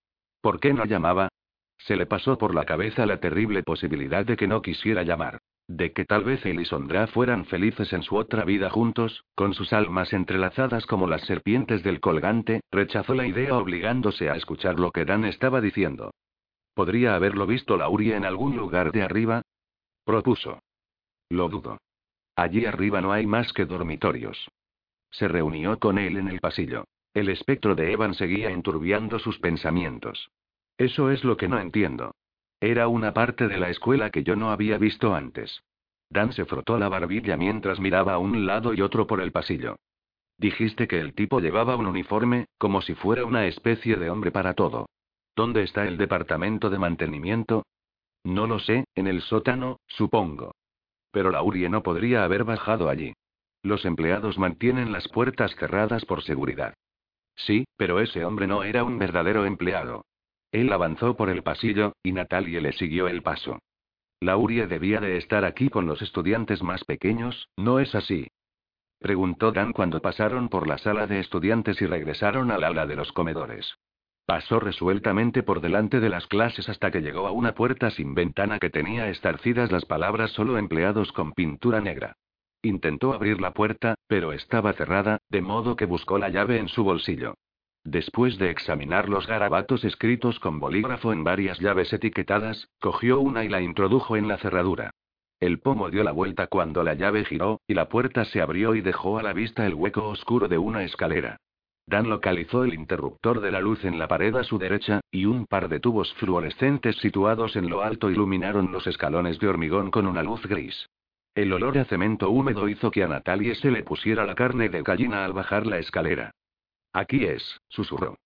¿Por qué no llamaba? Se le pasó por la cabeza la terrible posibilidad de que no quisiera llamar. De que tal vez él y Sondra fueran felices en su otra vida juntos, con sus almas entrelazadas como las serpientes del colgante, rechazó la idea obligándose a escuchar lo que Dan estaba diciendo. ¿Podría haberlo visto Laurie en algún lugar de arriba? Propuso. Lo dudo. Allí arriba no hay más que dormitorios. Se reunió con él en el pasillo. El espectro de Evan seguía enturbiando sus pensamientos. Eso es lo que no entiendo. Era una parte de la escuela que yo no había visto antes. Dan se frotó la barbilla mientras miraba a un lado y otro por el pasillo. Dijiste que el tipo llevaba un uniforme, como si fuera una especie de hombre para todo. ¿Dónde está el departamento de mantenimiento? No lo sé, en el sótano, supongo. Pero Laurie no podría haber bajado allí. Los empleados mantienen las puertas cerradas por seguridad. Sí, pero ese hombre no era un verdadero empleado. Él avanzó por el pasillo, y Natalie le siguió el paso. Laurie debía de estar aquí con los estudiantes más pequeños, ¿no es así? Preguntó Dan cuando pasaron por la sala de estudiantes y regresaron al aula de los comedores. Pasó resueltamente por delante de las clases hasta que llegó a una puerta sin ventana que tenía estarcidas las palabras solo empleados con pintura negra. Intentó abrir la puerta, pero estaba cerrada, de modo que buscó la llave en su bolsillo. Después de examinar los garabatos escritos con bolígrafo en varias llaves etiquetadas, cogió una y la introdujo en la cerradura. El pomo dio la vuelta cuando la llave giró, y la puerta se abrió y dejó a la vista el hueco oscuro de una escalera. Dan localizó el interruptor de la luz en la pared a su derecha, y un par de tubos fluorescentes situados en lo alto iluminaron los escalones de hormigón con una luz gris. El olor a cemento húmedo hizo que a Natalie se le pusiera la carne de gallina al bajar la escalera. Aquí es, susurró.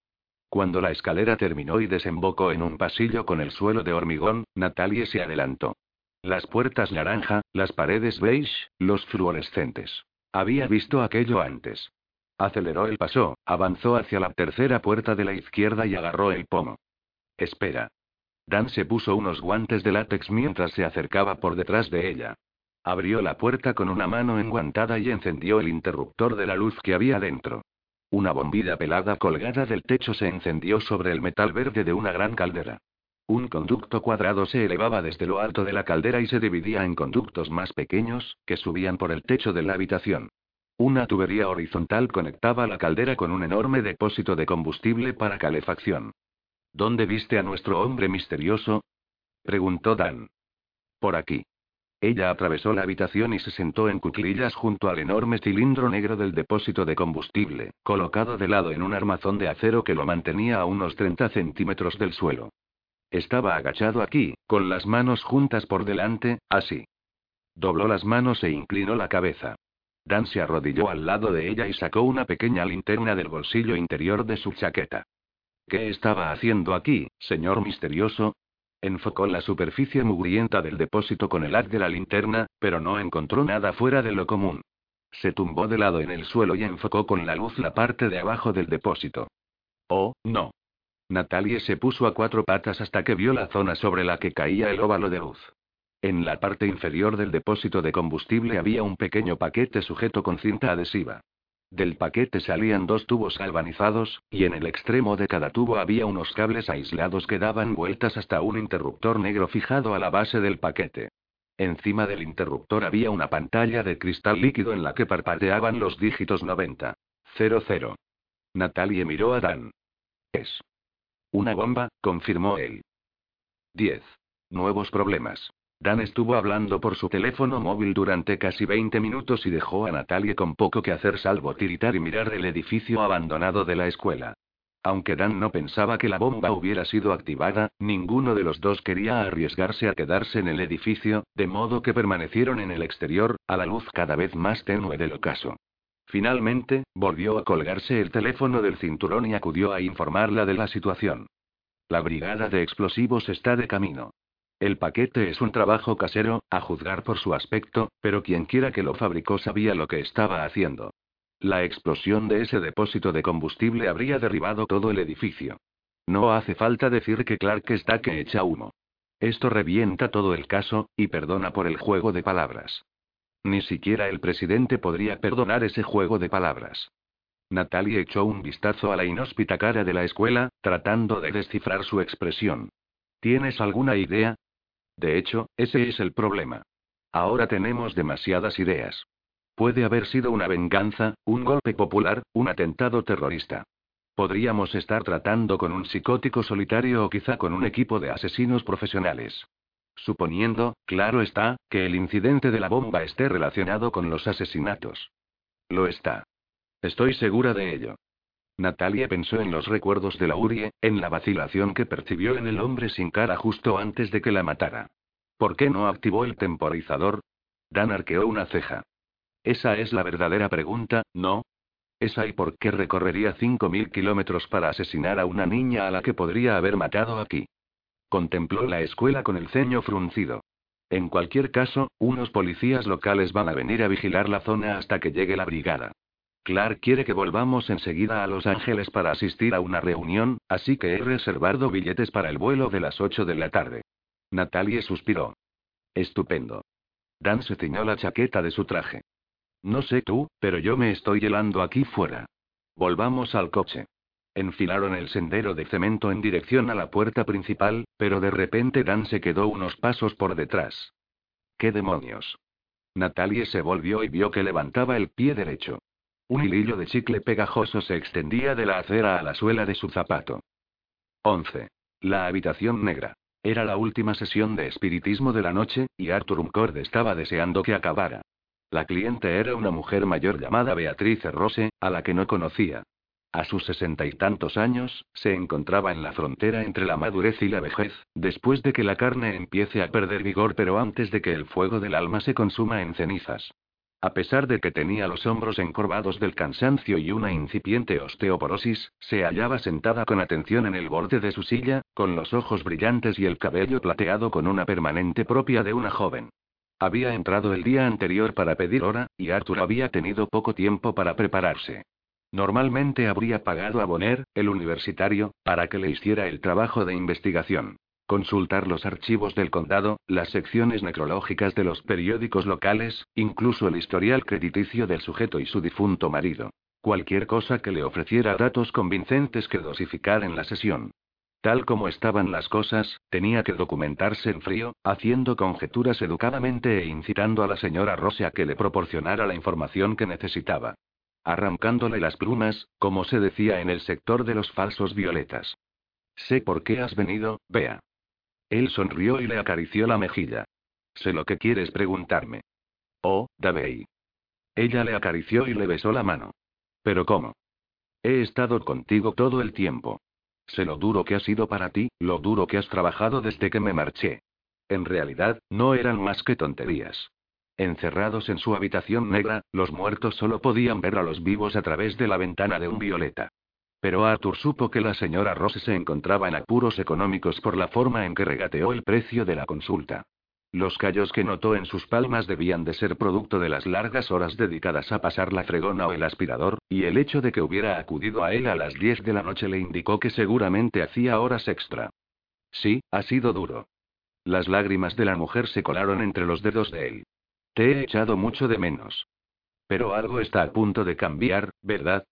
Cuando la escalera terminó y desembocó en un pasillo con el suelo de hormigón, Natalie se adelantó. Las puertas naranja, las paredes beige, los fluorescentes. Había visto aquello antes. Aceleró el paso, avanzó hacia la tercera puerta de la izquierda y agarró el pomo. Espera. Dan se puso unos guantes de látex mientras se acercaba por detrás de ella. Abrió la puerta con una mano enguantada y encendió el interruptor de la luz que había dentro. Una bombilla pelada colgada del techo se encendió sobre el metal verde de una gran caldera. Un conducto cuadrado se elevaba desde lo alto de la caldera y se dividía en conductos más pequeños, que subían por el techo de la habitación. Una tubería horizontal conectaba la caldera con un enorme depósito de combustible para calefacción. ¿Dónde viste a nuestro hombre misterioso? preguntó Dan. Por aquí. Ella atravesó la habitación y se sentó en cuclillas junto al enorme cilindro negro del depósito de combustible, colocado de lado en un armazón de acero que lo mantenía a unos 30 centímetros del suelo. Estaba agachado aquí, con las manos juntas por delante, así. Dobló las manos e inclinó la cabeza. Dan se arrodilló al lado de ella y sacó una pequeña linterna del bolsillo interior de su chaqueta. ¿Qué estaba haciendo aquí, señor misterioso? Enfocó la superficie mugrienta del depósito con el haz de la linterna, pero no encontró nada fuera de lo común. Se tumbó de lado en el suelo y enfocó con la luz la parte de abajo del depósito. Oh, no. Natalie se puso a cuatro patas hasta que vio la zona sobre la que caía el óvalo de luz. En la parte inferior del depósito de combustible había un pequeño paquete sujeto con cinta adhesiva. Del paquete salían dos tubos galvanizados, y en el extremo de cada tubo había unos cables aislados que daban vueltas hasta un interruptor negro fijado a la base del paquete. Encima del interruptor había una pantalla de cristal líquido en la que parpadeaban los dígitos 90. 00. Natalie miró a Dan. Es. Una bomba, confirmó él. 10. Nuevos problemas. Dan estuvo hablando por su teléfono móvil durante casi 20 minutos y dejó a Natalie con poco que hacer salvo tiritar y mirar el edificio abandonado de la escuela. Aunque Dan no pensaba que la bomba hubiera sido activada, ninguno de los dos quería arriesgarse a quedarse en el edificio, de modo que permanecieron en el exterior, a la luz cada vez más tenue del ocaso. Finalmente, volvió a colgarse el teléfono del cinturón y acudió a informarla de la situación. La brigada de explosivos está de camino. El paquete es un trabajo casero, a juzgar por su aspecto, pero quien quiera que lo fabricó sabía lo que estaba haciendo. La explosión de ese depósito de combustible habría derribado todo el edificio. No hace falta decir que Clark está que echa humo. Esto revienta todo el caso, y perdona por el juego de palabras. Ni siquiera el presidente podría perdonar ese juego de palabras. Natalie echó un vistazo a la inhóspita cara de la escuela, tratando de descifrar su expresión. ¿Tienes alguna idea? De hecho, ese es el problema. Ahora tenemos demasiadas ideas. Puede haber sido una venganza, un golpe popular, un atentado terrorista. Podríamos estar tratando con un psicótico solitario o quizá con un equipo de asesinos profesionales. Suponiendo, claro está, que el incidente de la bomba esté relacionado con los asesinatos. Lo está. Estoy segura de ello. Natalia pensó en los recuerdos de la Urie, en la vacilación que percibió en el hombre sin cara justo antes de que la matara. ¿Por qué no activó el temporizador? Dan arqueó una ceja. Esa es la verdadera pregunta, ¿no? Esa y por qué recorrería 5.000 kilómetros para asesinar a una niña a la que podría haber matado aquí. Contempló la escuela con el ceño fruncido. En cualquier caso, unos policías locales van a venir a vigilar la zona hasta que llegue la brigada. Clark quiere que volvamos enseguida a Los Ángeles para asistir a una reunión, así que he reservado billetes para el vuelo de las 8 de la tarde. Natalie suspiró. Estupendo. Dan se ciñó la chaqueta de su traje. No sé tú, pero yo me estoy helando aquí fuera. Volvamos al coche. Enfilaron el sendero de cemento en dirección a la puerta principal, pero de repente Dan se quedó unos pasos por detrás. ¿Qué demonios? Natalie se volvió y vio que levantaba el pie derecho. Un hilillo de chicle pegajoso se extendía de la acera a la suela de su zapato. 11. La habitación negra. Era la última sesión de espiritismo de la noche, y Arthur Umcord estaba deseando que acabara. La cliente era una mujer mayor llamada Beatriz Rose, a la que no conocía. A sus sesenta y tantos años, se encontraba en la frontera entre la madurez y la vejez, después de que la carne empiece a perder vigor pero antes de que el fuego del alma se consuma en cenizas. A pesar de que tenía los hombros encorvados del cansancio y una incipiente osteoporosis, se hallaba sentada con atención en el borde de su silla, con los ojos brillantes y el cabello plateado con una permanente propia de una joven. Había entrado el día anterior para pedir hora, y Arthur había tenido poco tiempo para prepararse. Normalmente habría pagado a Bonner, el universitario, para que le hiciera el trabajo de investigación. Consultar los archivos del condado, las secciones necrológicas de los periódicos locales, incluso el historial crediticio del sujeto y su difunto marido. Cualquier cosa que le ofreciera datos convincentes que dosificar en la sesión. Tal como estaban las cosas, tenía que documentarse en frío, haciendo conjeturas educadamente e incitando a la señora Rose a que le proporcionara la información que necesitaba. Arrancándole las plumas, como se decía en el sector de los falsos violetas. Sé por qué has venido, vea. Él sonrió y le acarició la mejilla. Sé lo que quieres preguntarme. Oh, Davey. Ella le acarició y le besó la mano. ¿Pero cómo? He estado contigo todo el tiempo. Sé lo duro que ha sido para ti, lo duro que has trabajado desde que me marché. En realidad, no eran más que tonterías. Encerrados en su habitación negra, los muertos solo podían ver a los vivos a través de la ventana de un violeta. Pero Arthur supo que la señora Rose se encontraba en apuros económicos por la forma en que regateó el precio de la consulta. Los callos que notó en sus palmas debían de ser producto de las largas horas dedicadas a pasar la fregona o el aspirador, y el hecho de que hubiera acudido a él a las 10 de la noche le indicó que seguramente hacía horas extra. Sí, ha sido duro. Las lágrimas de la mujer se colaron entre los dedos de él. Te he echado mucho de menos. Pero algo está a punto de cambiar, ¿verdad?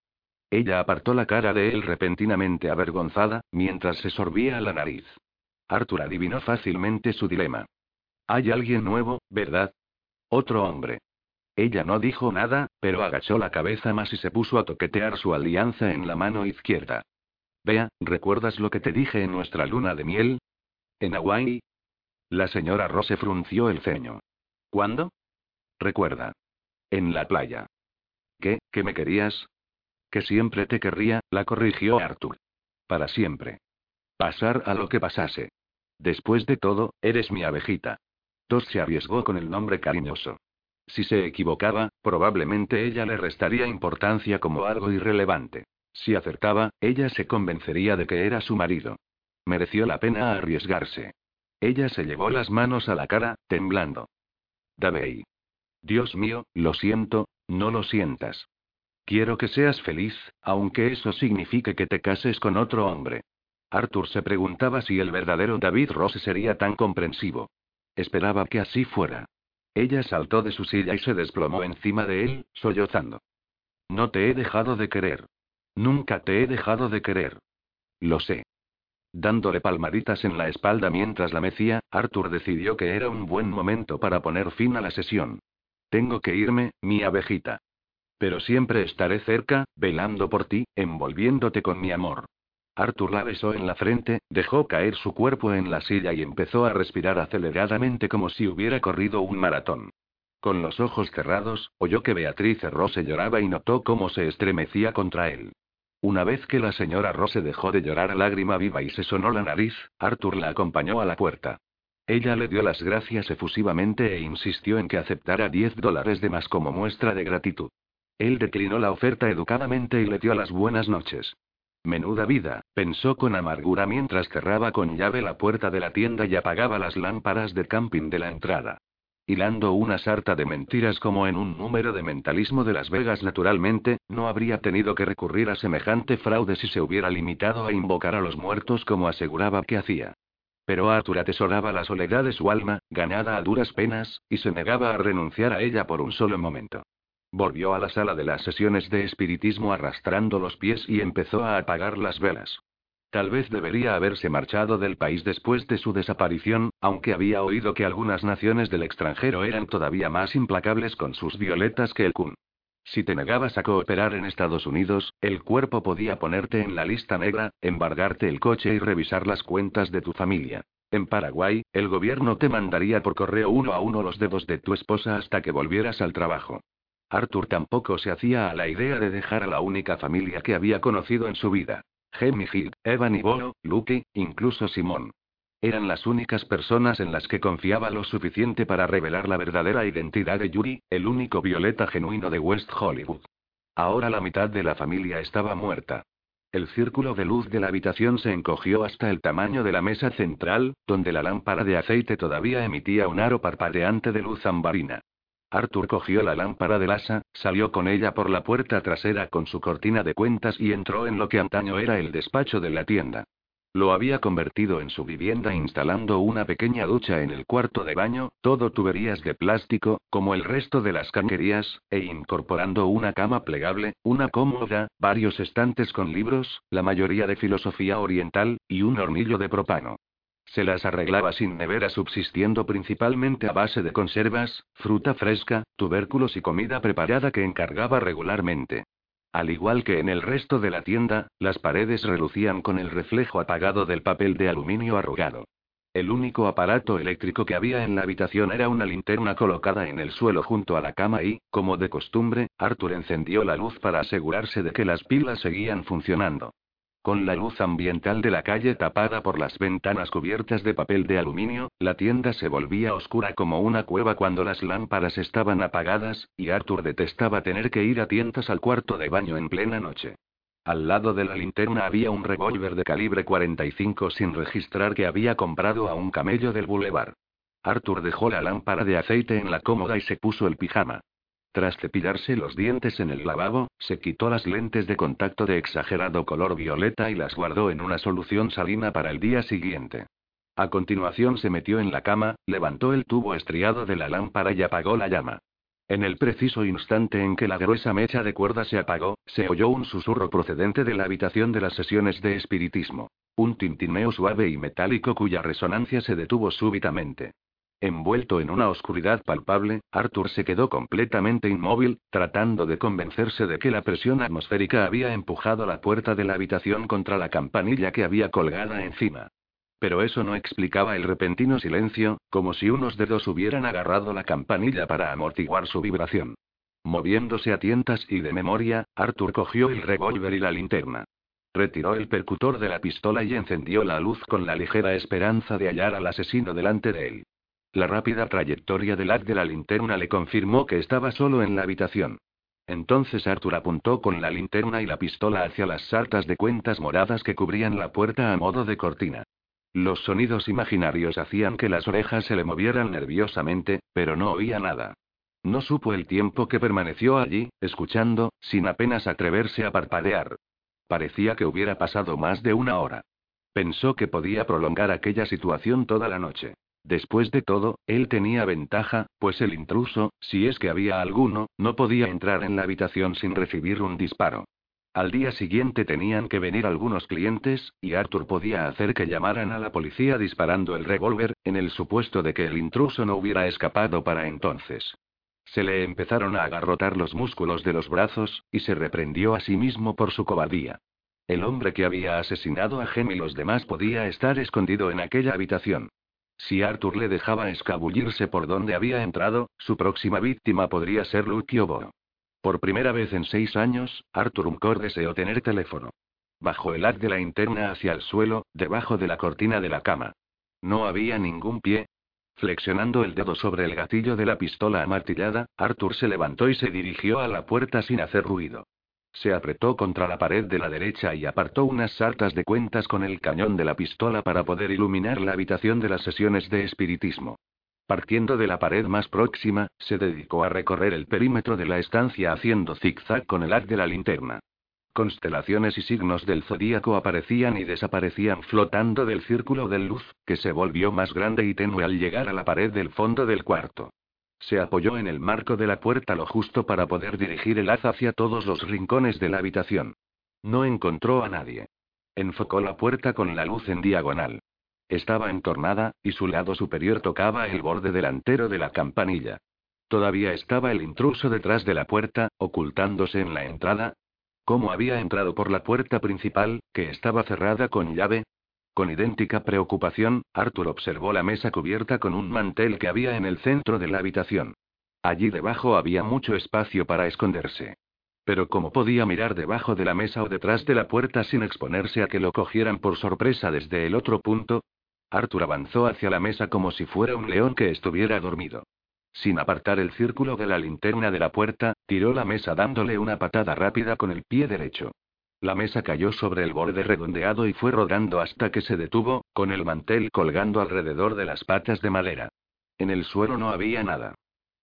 Ella apartó la cara de él repentinamente avergonzada, mientras se sorbía la nariz. Arthur adivinó fácilmente su dilema. Hay alguien nuevo, ¿verdad? Otro hombre. Ella no dijo nada, pero agachó la cabeza más y se puso a toquetear su alianza en la mano izquierda. Vea, ¿recuerdas lo que te dije en nuestra luna de miel? ¿En Hawaii? La señora Rose frunció el ceño. ¿Cuándo? Recuerda. En la playa. ¿Qué, que me querías? Que siempre te querría, la corrigió Arthur. Para siempre. Pasar a lo que pasase. Después de todo, eres mi abejita. Tos se arriesgó con el nombre cariñoso. Si se equivocaba, probablemente ella le restaría importancia como algo irrelevante. Si acertaba, ella se convencería de que era su marido. Mereció la pena arriesgarse. Ella se llevó las manos a la cara, temblando. Davey. Dios mío, lo siento, no lo sientas. Quiero que seas feliz, aunque eso signifique que te cases con otro hombre. Arthur se preguntaba si el verdadero David Rose sería tan comprensivo. Esperaba que así fuera. Ella saltó de su silla y se desplomó encima de él, sollozando. No te he dejado de querer. Nunca te he dejado de querer. Lo sé. Dándole palmaditas en la espalda mientras la mecía, Arthur decidió que era un buen momento para poner fin a la sesión. Tengo que irme, mi abejita. Pero siempre estaré cerca, velando por ti, envolviéndote con mi amor. Arthur la besó en la frente, dejó caer su cuerpo en la silla y empezó a respirar aceleradamente como si hubiera corrido un maratón. Con los ojos cerrados, oyó que Beatriz Rose lloraba y notó cómo se estremecía contra él. Una vez que la señora Rose dejó de llorar a lágrima viva y se sonó la nariz, Arthur la acompañó a la puerta. Ella le dio las gracias efusivamente e insistió en que aceptara 10 dólares de más como muestra de gratitud. Él declinó la oferta educadamente y le dio las buenas noches. Menuda vida, pensó con amargura mientras cerraba con llave la puerta de la tienda y apagaba las lámparas de camping de la entrada hilando una sarta de mentiras como en un número de mentalismo de Las Vegas naturalmente, no habría tenido que recurrir a semejante fraude si se hubiera limitado a invocar a los muertos como aseguraba que hacía. Pero Arthur atesoraba la soledad de su alma, ganada a duras penas, y se negaba a renunciar a ella por un solo momento. Volvió a la sala de las sesiones de espiritismo arrastrando los pies y empezó a apagar las velas. Tal vez debería haberse marchado del país después de su desaparición, aunque había oído que algunas naciones del extranjero eran todavía más implacables con sus violetas que el Kun. Si te negabas a cooperar en Estados Unidos, el cuerpo podía ponerte en la lista negra, embargarte el coche y revisar las cuentas de tu familia. En Paraguay, el gobierno te mandaría por correo uno a uno los dedos de tu esposa hasta que volvieras al trabajo. Arthur tampoco se hacía a la idea de dejar a la única familia que había conocido en su vida. Jamie Hill, Evan y Bolo, Luke, incluso Simón. Eran las únicas personas en las que confiaba lo suficiente para revelar la verdadera identidad de Yuri, el único violeta genuino de West Hollywood. Ahora la mitad de la familia estaba muerta. El círculo de luz de la habitación se encogió hasta el tamaño de la mesa central, donde la lámpara de aceite todavía emitía un aro parpadeante de luz ambarina. Arthur cogió la lámpara del asa, salió con ella por la puerta trasera con su cortina de cuentas y entró en lo que antaño era el despacho de la tienda. Lo había convertido en su vivienda instalando una pequeña ducha en el cuarto de baño, todo tuberías de plástico, como el resto de las canquerías, e incorporando una cama plegable, una cómoda, varios estantes con libros, la mayoría de filosofía oriental, y un hornillo de propano. Se las arreglaba sin nevera subsistiendo principalmente a base de conservas, fruta fresca, tubérculos y comida preparada que encargaba regularmente. Al igual que en el resto de la tienda, las paredes relucían con el reflejo apagado del papel de aluminio arrugado. El único aparato eléctrico que había en la habitación era una linterna colocada en el suelo junto a la cama y, como de costumbre, Arthur encendió la luz para asegurarse de que las pilas seguían funcionando. Con la luz ambiental de la calle tapada por las ventanas cubiertas de papel de aluminio, la tienda se volvía oscura como una cueva cuando las lámparas estaban apagadas, y Arthur detestaba tener que ir a tientas al cuarto de baño en plena noche. Al lado de la linterna había un revólver de calibre 45 sin registrar que había comprado a un camello del bulevar. Arthur dejó la lámpara de aceite en la cómoda y se puso el pijama. Tras cepillarse los dientes en el lavabo, se quitó las lentes de contacto de exagerado color violeta y las guardó en una solución salina para el día siguiente. A continuación se metió en la cama, levantó el tubo estriado de la lámpara y apagó la llama. En el preciso instante en que la gruesa mecha de cuerda se apagó, se oyó un susurro procedente de la habitación de las sesiones de espiritismo. Un tintineo suave y metálico cuya resonancia se detuvo súbitamente. Envuelto en una oscuridad palpable, Arthur se quedó completamente inmóvil, tratando de convencerse de que la presión atmosférica había empujado la puerta de la habitación contra la campanilla que había colgada encima. Pero eso no explicaba el repentino silencio, como si unos dedos hubieran agarrado la campanilla para amortiguar su vibración. Moviéndose a tientas y de memoria, Arthur cogió el revólver y la linterna. Retiró el percutor de la pistola y encendió la luz con la ligera esperanza de hallar al asesino delante de él. La rápida trayectoria del haz de la linterna le confirmó que estaba solo en la habitación. Entonces Arthur apuntó con la linterna y la pistola hacia las sartas de cuentas moradas que cubrían la puerta a modo de cortina. Los sonidos imaginarios hacían que las orejas se le movieran nerviosamente, pero no oía nada. No supo el tiempo que permaneció allí, escuchando, sin apenas atreverse a parpadear. Parecía que hubiera pasado más de una hora. Pensó que podía prolongar aquella situación toda la noche. Después de todo, él tenía ventaja, pues el intruso, si es que había alguno, no podía entrar en la habitación sin recibir un disparo. Al día siguiente tenían que venir algunos clientes, y Arthur podía hacer que llamaran a la policía disparando el revólver, en el supuesto de que el intruso no hubiera escapado para entonces. Se le empezaron a agarrotar los músculos de los brazos, y se reprendió a sí mismo por su cobardía. El hombre que había asesinado a Gem y los demás podía estar escondido en aquella habitación. Si Arthur le dejaba escabullirse por donde había entrado, su próxima víctima podría ser Luke Bo. Por primera vez en seis años, Arthur Umcor deseó tener teléfono. Bajó el haz de la linterna hacia el suelo, debajo de la cortina de la cama. No había ningún pie. Flexionando el dedo sobre el gatillo de la pistola amartillada, Arthur se levantó y se dirigió a la puerta sin hacer ruido. Se apretó contra la pared de la derecha y apartó unas sartas de cuentas con el cañón de la pistola para poder iluminar la habitación de las sesiones de espiritismo. Partiendo de la pared más próxima, se dedicó a recorrer el perímetro de la estancia haciendo zigzag con el haz de la linterna. Constelaciones y signos del zodíaco aparecían y desaparecían flotando del círculo de luz, que se volvió más grande y tenue al llegar a la pared del fondo del cuarto. Se apoyó en el marco de la puerta lo justo para poder dirigir el haz hacia todos los rincones de la habitación. No encontró a nadie. Enfocó la puerta con la luz en diagonal. Estaba entornada, y su lado superior tocaba el borde delantero de la campanilla. Todavía estaba el intruso detrás de la puerta, ocultándose en la entrada. ¿Cómo había entrado por la puerta principal, que estaba cerrada con llave? Con idéntica preocupación, Arthur observó la mesa cubierta con un mantel que había en el centro de la habitación. Allí debajo había mucho espacio para esconderse. Pero ¿cómo podía mirar debajo de la mesa o detrás de la puerta sin exponerse a que lo cogieran por sorpresa desde el otro punto? Arthur avanzó hacia la mesa como si fuera un león que estuviera dormido. Sin apartar el círculo de la linterna de la puerta, tiró la mesa dándole una patada rápida con el pie derecho. La mesa cayó sobre el borde redondeado y fue rodando hasta que se detuvo, con el mantel colgando alrededor de las patas de madera. En el suelo no había nada.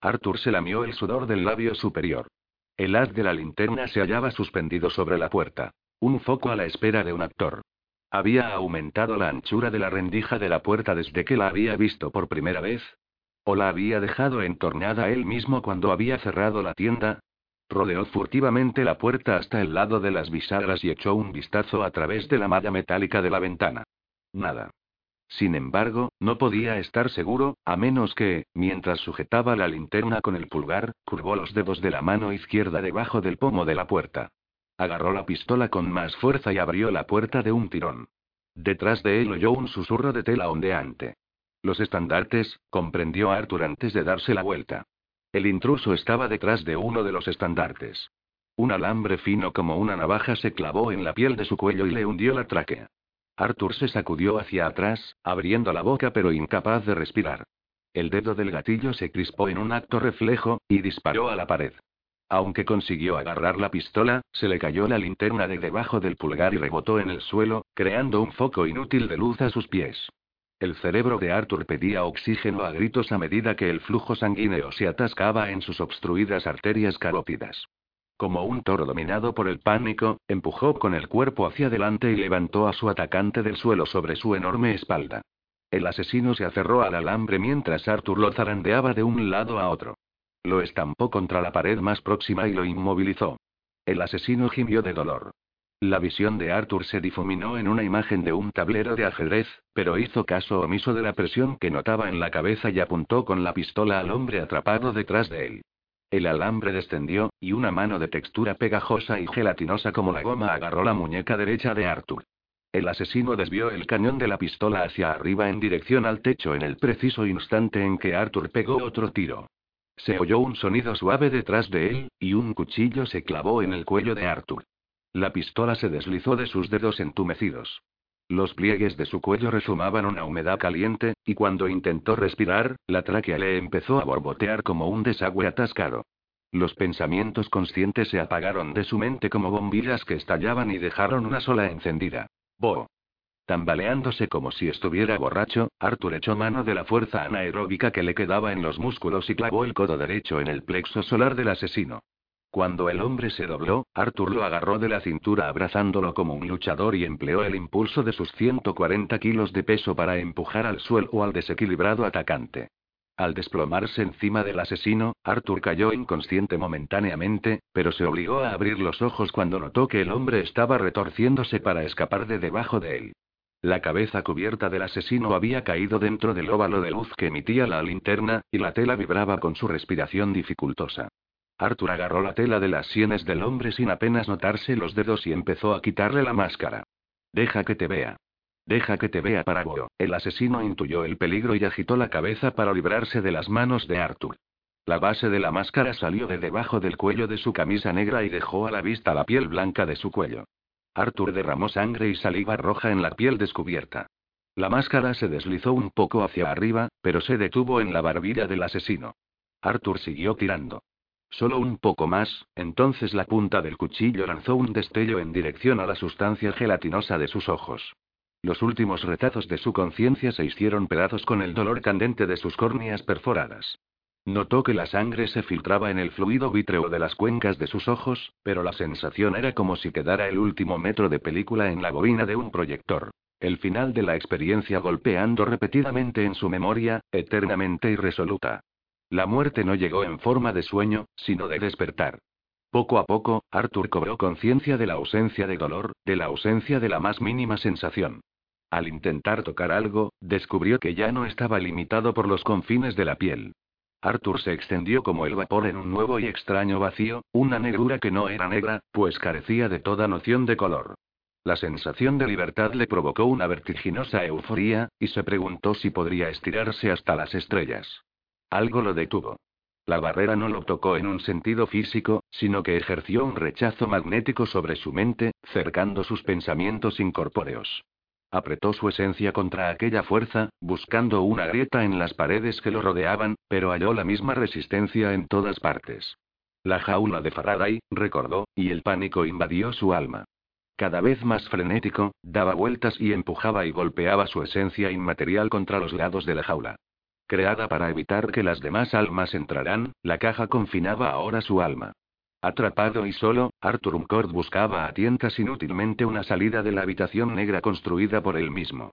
Arthur se lamió el sudor del labio superior. El haz de la linterna se hallaba suspendido sobre la puerta. Un foco a la espera de un actor. Había aumentado la anchura de la rendija de la puerta desde que la había visto por primera vez. ¿O la había dejado entornada él mismo cuando había cerrado la tienda? Rodeó furtivamente la puerta hasta el lado de las bisagras y echó un vistazo a través de la malla metálica de la ventana. Nada. Sin embargo, no podía estar seguro, a menos que, mientras sujetaba la linterna con el pulgar, curvó los dedos de la mano izquierda debajo del pomo de la puerta. Agarró la pistola con más fuerza y abrió la puerta de un tirón. Detrás de él oyó un susurro de tela ondeante. Los estandartes, comprendió Arthur antes de darse la vuelta. El intruso estaba detrás de uno de los estandartes. Un alambre fino como una navaja se clavó en la piel de su cuello y le hundió la tráquea. Arthur se sacudió hacia atrás, abriendo la boca pero incapaz de respirar. El dedo del gatillo se crispó en un acto reflejo, y disparó a la pared. Aunque consiguió agarrar la pistola, se le cayó la linterna de debajo del pulgar y rebotó en el suelo, creando un foco inútil de luz a sus pies. El cerebro de Arthur pedía oxígeno a gritos a medida que el flujo sanguíneo se atascaba en sus obstruidas arterias carótidas. Como un toro dominado por el pánico, empujó con el cuerpo hacia adelante y levantó a su atacante del suelo sobre su enorme espalda. El asesino se aferró al alambre mientras Arthur lo zarandeaba de un lado a otro. Lo estampó contra la pared más próxima y lo inmovilizó. El asesino gimió de dolor. La visión de Arthur se difuminó en una imagen de un tablero de ajedrez, pero hizo caso omiso de la presión que notaba en la cabeza y apuntó con la pistola al hombre atrapado detrás de él. El alambre descendió, y una mano de textura pegajosa y gelatinosa como la goma agarró la muñeca derecha de Arthur. El asesino desvió el cañón de la pistola hacia arriba en dirección al techo en el preciso instante en que Arthur pegó otro tiro. Se oyó un sonido suave detrás de él, y un cuchillo se clavó en el cuello de Arthur. La pistola se deslizó de sus dedos entumecidos. Los pliegues de su cuello resumaban una humedad caliente, y cuando intentó respirar, la tráquea le empezó a borbotear como un desagüe atascado. Los pensamientos conscientes se apagaron de su mente como bombillas que estallaban y dejaron una sola encendida. Bo. Tambaleándose como si estuviera borracho, Arthur echó mano de la fuerza anaeróbica que le quedaba en los músculos y clavó el codo derecho en el plexo solar del asesino. Cuando el hombre se dobló, Arthur lo agarró de la cintura abrazándolo como un luchador y empleó el impulso de sus 140 kilos de peso para empujar al suelo al desequilibrado atacante. Al desplomarse encima del asesino, Arthur cayó inconsciente momentáneamente, pero se obligó a abrir los ojos cuando notó que el hombre estaba retorciéndose para escapar de debajo de él. La cabeza cubierta del asesino había caído dentro del óvalo de luz que emitía la linterna, y la tela vibraba con su respiración dificultosa. Arthur agarró la tela de las sienes del hombre sin apenas notarse los dedos y empezó a quitarle la máscara. Deja que te vea. Deja que te vea Paraguo. El asesino intuyó el peligro y agitó la cabeza para librarse de las manos de Arthur. La base de la máscara salió de debajo del cuello de su camisa negra y dejó a la vista la piel blanca de su cuello. Arthur derramó sangre y saliva roja en la piel descubierta. La máscara se deslizó un poco hacia arriba, pero se detuvo en la barbilla del asesino. Arthur siguió tirando. Solo un poco más, entonces la punta del cuchillo lanzó un destello en dirección a la sustancia gelatinosa de sus ojos. Los últimos retazos de su conciencia se hicieron pedazos con el dolor candente de sus córneas perforadas. Notó que la sangre se filtraba en el fluido vítreo de las cuencas de sus ojos, pero la sensación era como si quedara el último metro de película en la bobina de un proyector. El final de la experiencia golpeando repetidamente en su memoria, eternamente irresoluta. La muerte no llegó en forma de sueño, sino de despertar. Poco a poco, Arthur cobró conciencia de la ausencia de dolor, de la ausencia de la más mínima sensación. Al intentar tocar algo, descubrió que ya no estaba limitado por los confines de la piel. Arthur se extendió como el vapor en un nuevo y extraño vacío, una negrura que no era negra, pues carecía de toda noción de color. La sensación de libertad le provocó una vertiginosa euforía, y se preguntó si podría estirarse hasta las estrellas. Algo lo detuvo. La barrera no lo tocó en un sentido físico, sino que ejerció un rechazo magnético sobre su mente, cercando sus pensamientos incorpóreos. Apretó su esencia contra aquella fuerza, buscando una grieta en las paredes que lo rodeaban, pero halló la misma resistencia en todas partes. La jaula de Faraday, recordó, y el pánico invadió su alma. Cada vez más frenético, daba vueltas y empujaba y golpeaba su esencia inmaterial contra los lados de la jaula. Creada para evitar que las demás almas entraran, la caja confinaba ahora su alma. Atrapado y solo, Arthur Umcord buscaba a tientas inútilmente una salida de la habitación negra construida por él mismo.